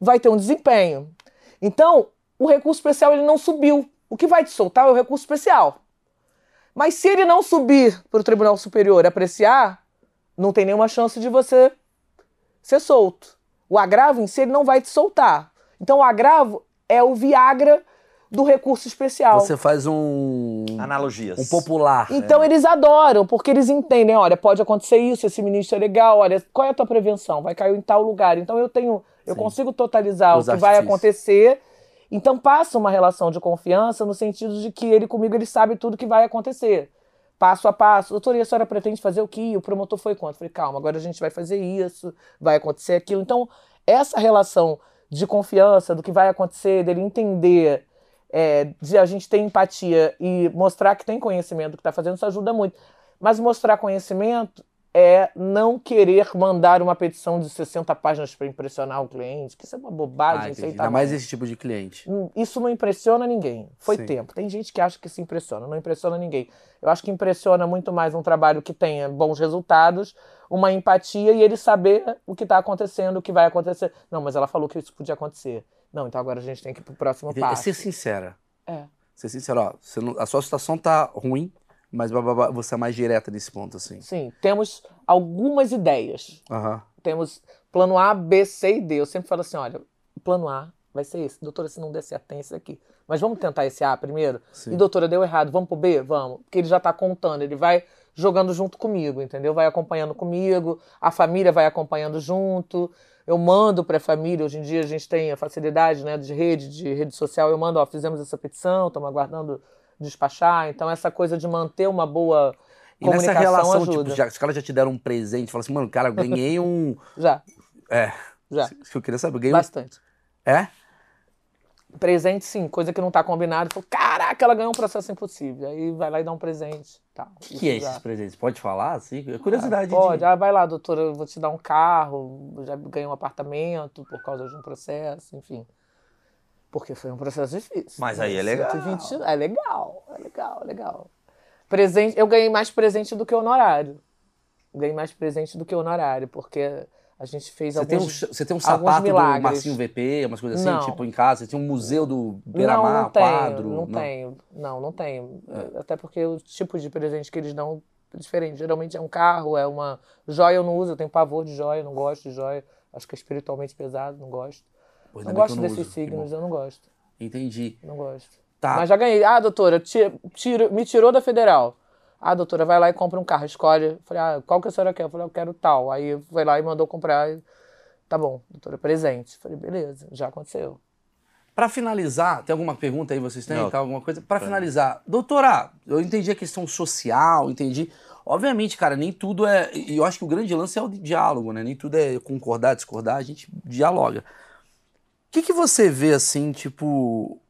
vai ter um desempenho. Então, o recurso especial ele não subiu. O que vai te soltar é o recurso especial. Mas se ele não subir para o Tribunal Superior apreciar, não tem nenhuma chance de você ser solto. O agravo em si ele não vai te soltar. Então, o agravo é o Viagra do recurso especial. Você faz um. Analogias. Um popular. Então eles adoram, porque eles entendem, olha, pode acontecer isso, esse ministro é legal, olha, qual é a tua prevenção? Vai cair em tal lugar. Então eu tenho, eu Sim. consigo totalizar Os o que vai acontecer. Então passa uma relação de confiança no sentido de que ele comigo ele sabe tudo que vai acontecer. Passo a passo. Doutor, e a senhora pretende fazer o quê? O promotor foi quanto? Falei, calma, agora a gente vai fazer isso, vai acontecer aquilo. Então, essa relação de confiança do que vai acontecer, dele entender é, de a gente ter empatia e mostrar que tem conhecimento do que está fazendo, isso ajuda muito. Mas mostrar conhecimento é não querer mandar uma petição de 60 páginas para impressionar o cliente, que isso é uma Ah, bobagem entendi. sem Ainda mais esse tipo de cliente. Isso não impressiona ninguém. Foi Sim. tempo. Tem gente que acha que se impressiona, não impressiona ninguém. Eu acho que impressiona muito mais um trabalho que tenha bons resultados, uma empatia e ele saber o que está acontecendo, o que vai acontecer. Não, mas ela falou que isso podia acontecer. Não, então agora a gente tem que ir pro próximo É passo. ser sincera. É. Ser sincera, ó. não- a sua situação tá ruim, mas você é mais direta nesse ponto, assim. Sim, temos algumas ideias. Aham. Temos plano A, B, C e D. Eu sempre falo assim, olha, plano A vai ser esse. Doutora, se não der certo, tem esse aqui. Mas vamos tentar esse A primeiro? Sim. E doutora, deu errado, vamos pro B? Vamos. Porque ele já tá contando, ele vai jogando junto comigo, entendeu? Vai acompanhando comigo, a família vai acompanhando junto. Eu mando para a família, hoje em dia a gente tem a facilidade né, de rede, de rede social, eu mando, ó, fizemos essa petição, estamos aguardando despachar. Então, essa coisa de manter uma boa E nessa comunicação relação, ajuda. tipo, já, os caras já te deram um presente, fala assim, mano, cara, ganhei um. [laughs] Já, É. já, Isso que eu queria saber. Eu ganhei um. bastante. É? Presente, sim, coisa que não tá combinado. Falou, caraca, ela ganhou um processo impossível. Aí vai lá e dá um presente. Tá, O que, que é esses presentes? Pode falar, assim? É curiosidade. Pode, de... ah, vai lá, doutora, eu vou te dar um carro, eu já ganhei um apartamento por causa de um processo, enfim. Porque foi um processo difícil. Mas aí é legal. 120, é legal, é legal, é legal. Presente, eu ganhei mais presente do que honorário. Ganhei mais presente do que honorário, porque a gente fez Você tem, um, alguns... você tem um alguns sapato do milagres. Marcinho VP, umas coisas assim, Não. tipo em casa? Você tem um museu do Não, Beira-Mar, não tenho, quadro? não, tenho. Não, não tenho. Até porque o tipo de presente que eles dão é diferente. Geralmente é um carro, é uma joia eu não uso, eu tenho pavor de joia, não gosto de joia. Acho que é espiritualmente pesado, não gosto. Ainda Não gosto não desses uso, signos, eu não gosto. Entendi. Não gosto. Tá. Mas já ganhei. Ah, doutora, ti- tiro- me tirou da federal. Ah, doutora, vai lá e compra um carro, escolhe. Falei, ah, qual que a senhora quer? Eu falei, eu quero tal. Aí foi lá e mandou comprar. e- Tá bom, doutora, presente. Falei, beleza, já aconteceu. Pra finalizar, tem alguma pergunta aí vocês têm? Não. Tá, alguma coisa? Pra finalizar, doutora, eu entendi a questão social, entendi. Obviamente, cara, nem tudo é. E eu acho que o grande lance é o diálogo, né? Nem tudo é concordar, discordar, a gente dialoga. O que, que você vê assim, tipo.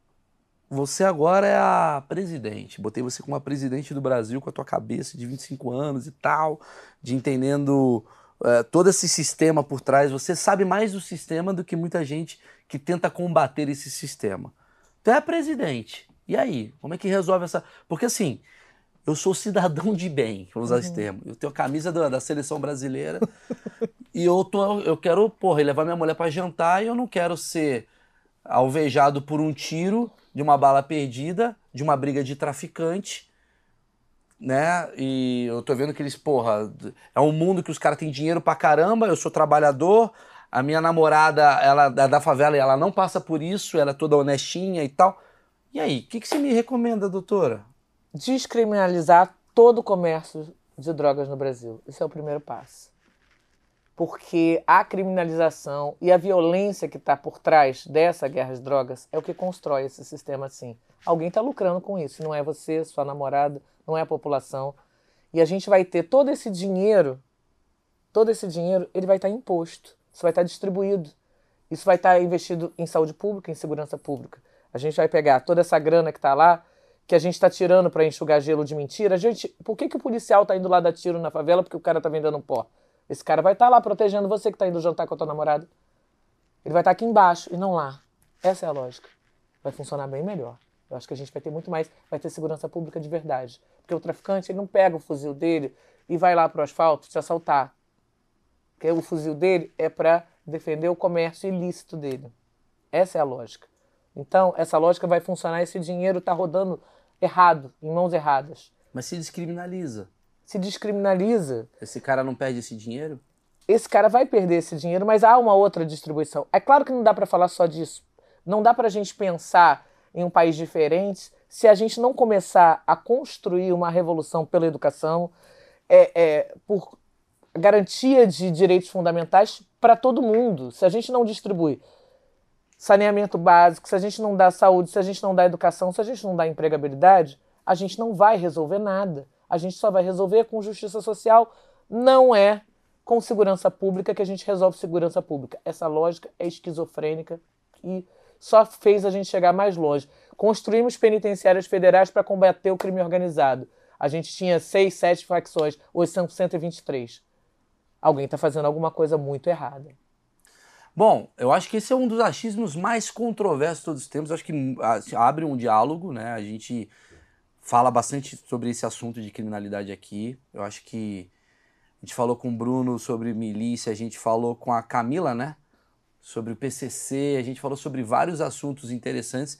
Você agora é a presidente. Botei você como a presidente do Brasil com a tua cabeça de 25 anos e tal, de entendendo eh, todo esse sistema por trás. Você sabe mais do sistema do que muita gente que tenta combater esse sistema. Tu é a presidente. E aí? Como é que resolve essa. Porque assim, eu sou cidadão de bem, vamos usar esse termo. Eu tenho a camisa da, da seleção brasileira [laughs] e eu, tô, eu quero, porra, levar minha mulher pra jantar e eu não quero ser alvejado por um tiro de uma bala perdida, de uma briga de traficante. né? E eu tô vendo que eles, porra, é um mundo que os caras têm dinheiro pra caramba, eu sou trabalhador, a minha namorada, ela é da favela e ela não passa por isso, ela é toda honestinha e tal. E aí, o que, que você me recomenda, doutora? Descriminalizar todo o comércio de drogas no Brasil. Esse é o primeiro passo. Porque a criminalização e a violência que está por trás dessa guerra de drogas é o que constrói esse sistema assim. Alguém está lucrando com isso, não é você, sua namorada, não é a população. E a gente vai ter todo esse dinheiro, todo esse dinheiro, ele vai estar tá imposto, isso vai estar tá distribuído. Isso vai estar tá investido em saúde pública, em segurança pública. A gente vai pegar toda essa grana que está lá, que a gente está tirando para enxugar gelo de mentira. Gente, por que, que o policial está indo lá dar tiro na favela porque o cara está vendendo pó? Esse cara vai estar tá lá protegendo você que está indo jantar com a tua namorada. Ele vai estar tá aqui embaixo e não lá. Essa é a lógica. Vai funcionar bem melhor. Eu acho que a gente vai ter muito mais, vai ter segurança pública de verdade. Porque o traficante ele não pega o fuzil dele e vai lá para o asfalto te assaltar. Porque o fuzil dele é para defender o comércio ilícito dele. Essa é a lógica. Então, essa lógica vai funcionar esse dinheiro está rodando errado, em mãos erradas. Mas se descriminaliza. Se descriminaliza. Esse cara não perde esse dinheiro? Esse cara vai perder esse dinheiro, mas há uma outra distribuição. É claro que não dá para falar só disso. Não dá para a gente pensar em um país diferente se a gente não começar a construir uma revolução pela educação, é, é, por garantia de direitos fundamentais para todo mundo. Se a gente não distribui saneamento básico, se a gente não dá saúde, se a gente não dá educação, se a gente não dá empregabilidade, a gente não vai resolver nada. A gente só vai resolver com justiça social. Não é com segurança pública que a gente resolve segurança pública. Essa lógica é esquizofrênica e só fez a gente chegar mais longe. Construímos penitenciárias federais para combater o crime organizado. A gente tinha seis, sete facções, hoje são 123. Alguém está fazendo alguma coisa muito errada. Bom, eu acho que esse é um dos achismos mais controversos de todos os tempos. Eu acho que assim, abre um diálogo, né? A gente fala bastante sobre esse assunto de criminalidade aqui. Eu acho que a gente falou com o Bruno sobre milícia, a gente falou com a Camila, né? Sobre o PCC, a gente falou sobre vários assuntos interessantes.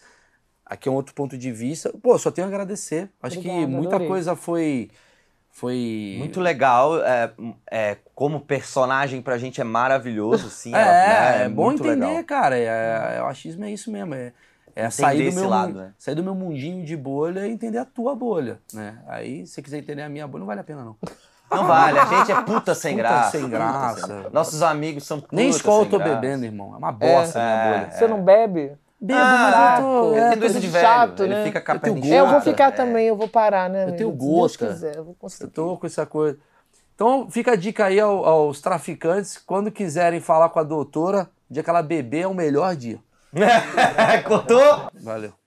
Aqui é um outro ponto de vista. Pô, só tenho a agradecer. Acho Obrigada, que muita adorei. coisa foi foi. Muito legal. É, é, como personagem pra gente é maravilhoso, sim. é, é, é, é bom entender, legal. cara. É, é, o achismo é isso mesmo. É, é sair do, meu, lado, né? sair do meu mundinho de bolha e entender a tua bolha, né? Aí, se você quiser entender a minha bolha, não vale a pena, não. Não vale, a gente é puta sem puta graça. sem graça. Nossos amigos são puta Nem escola eu tô graça. bebendo, irmão. É uma bosta a minha bolha. Você não bebe? Bebo, ah, mas eu tô. É, tem doença de velho. Chato, ele né? fica capendo eu, eu vou ficar é. também, eu vou parar, né? Eu tenho gota. Quiser, eu, vou eu tô com essa coisa. Então fica a dica aí aos, aos traficantes, quando quiserem falar com a doutora, dia que ela beber é o melhor dia. [laughs] Contou? Valeu.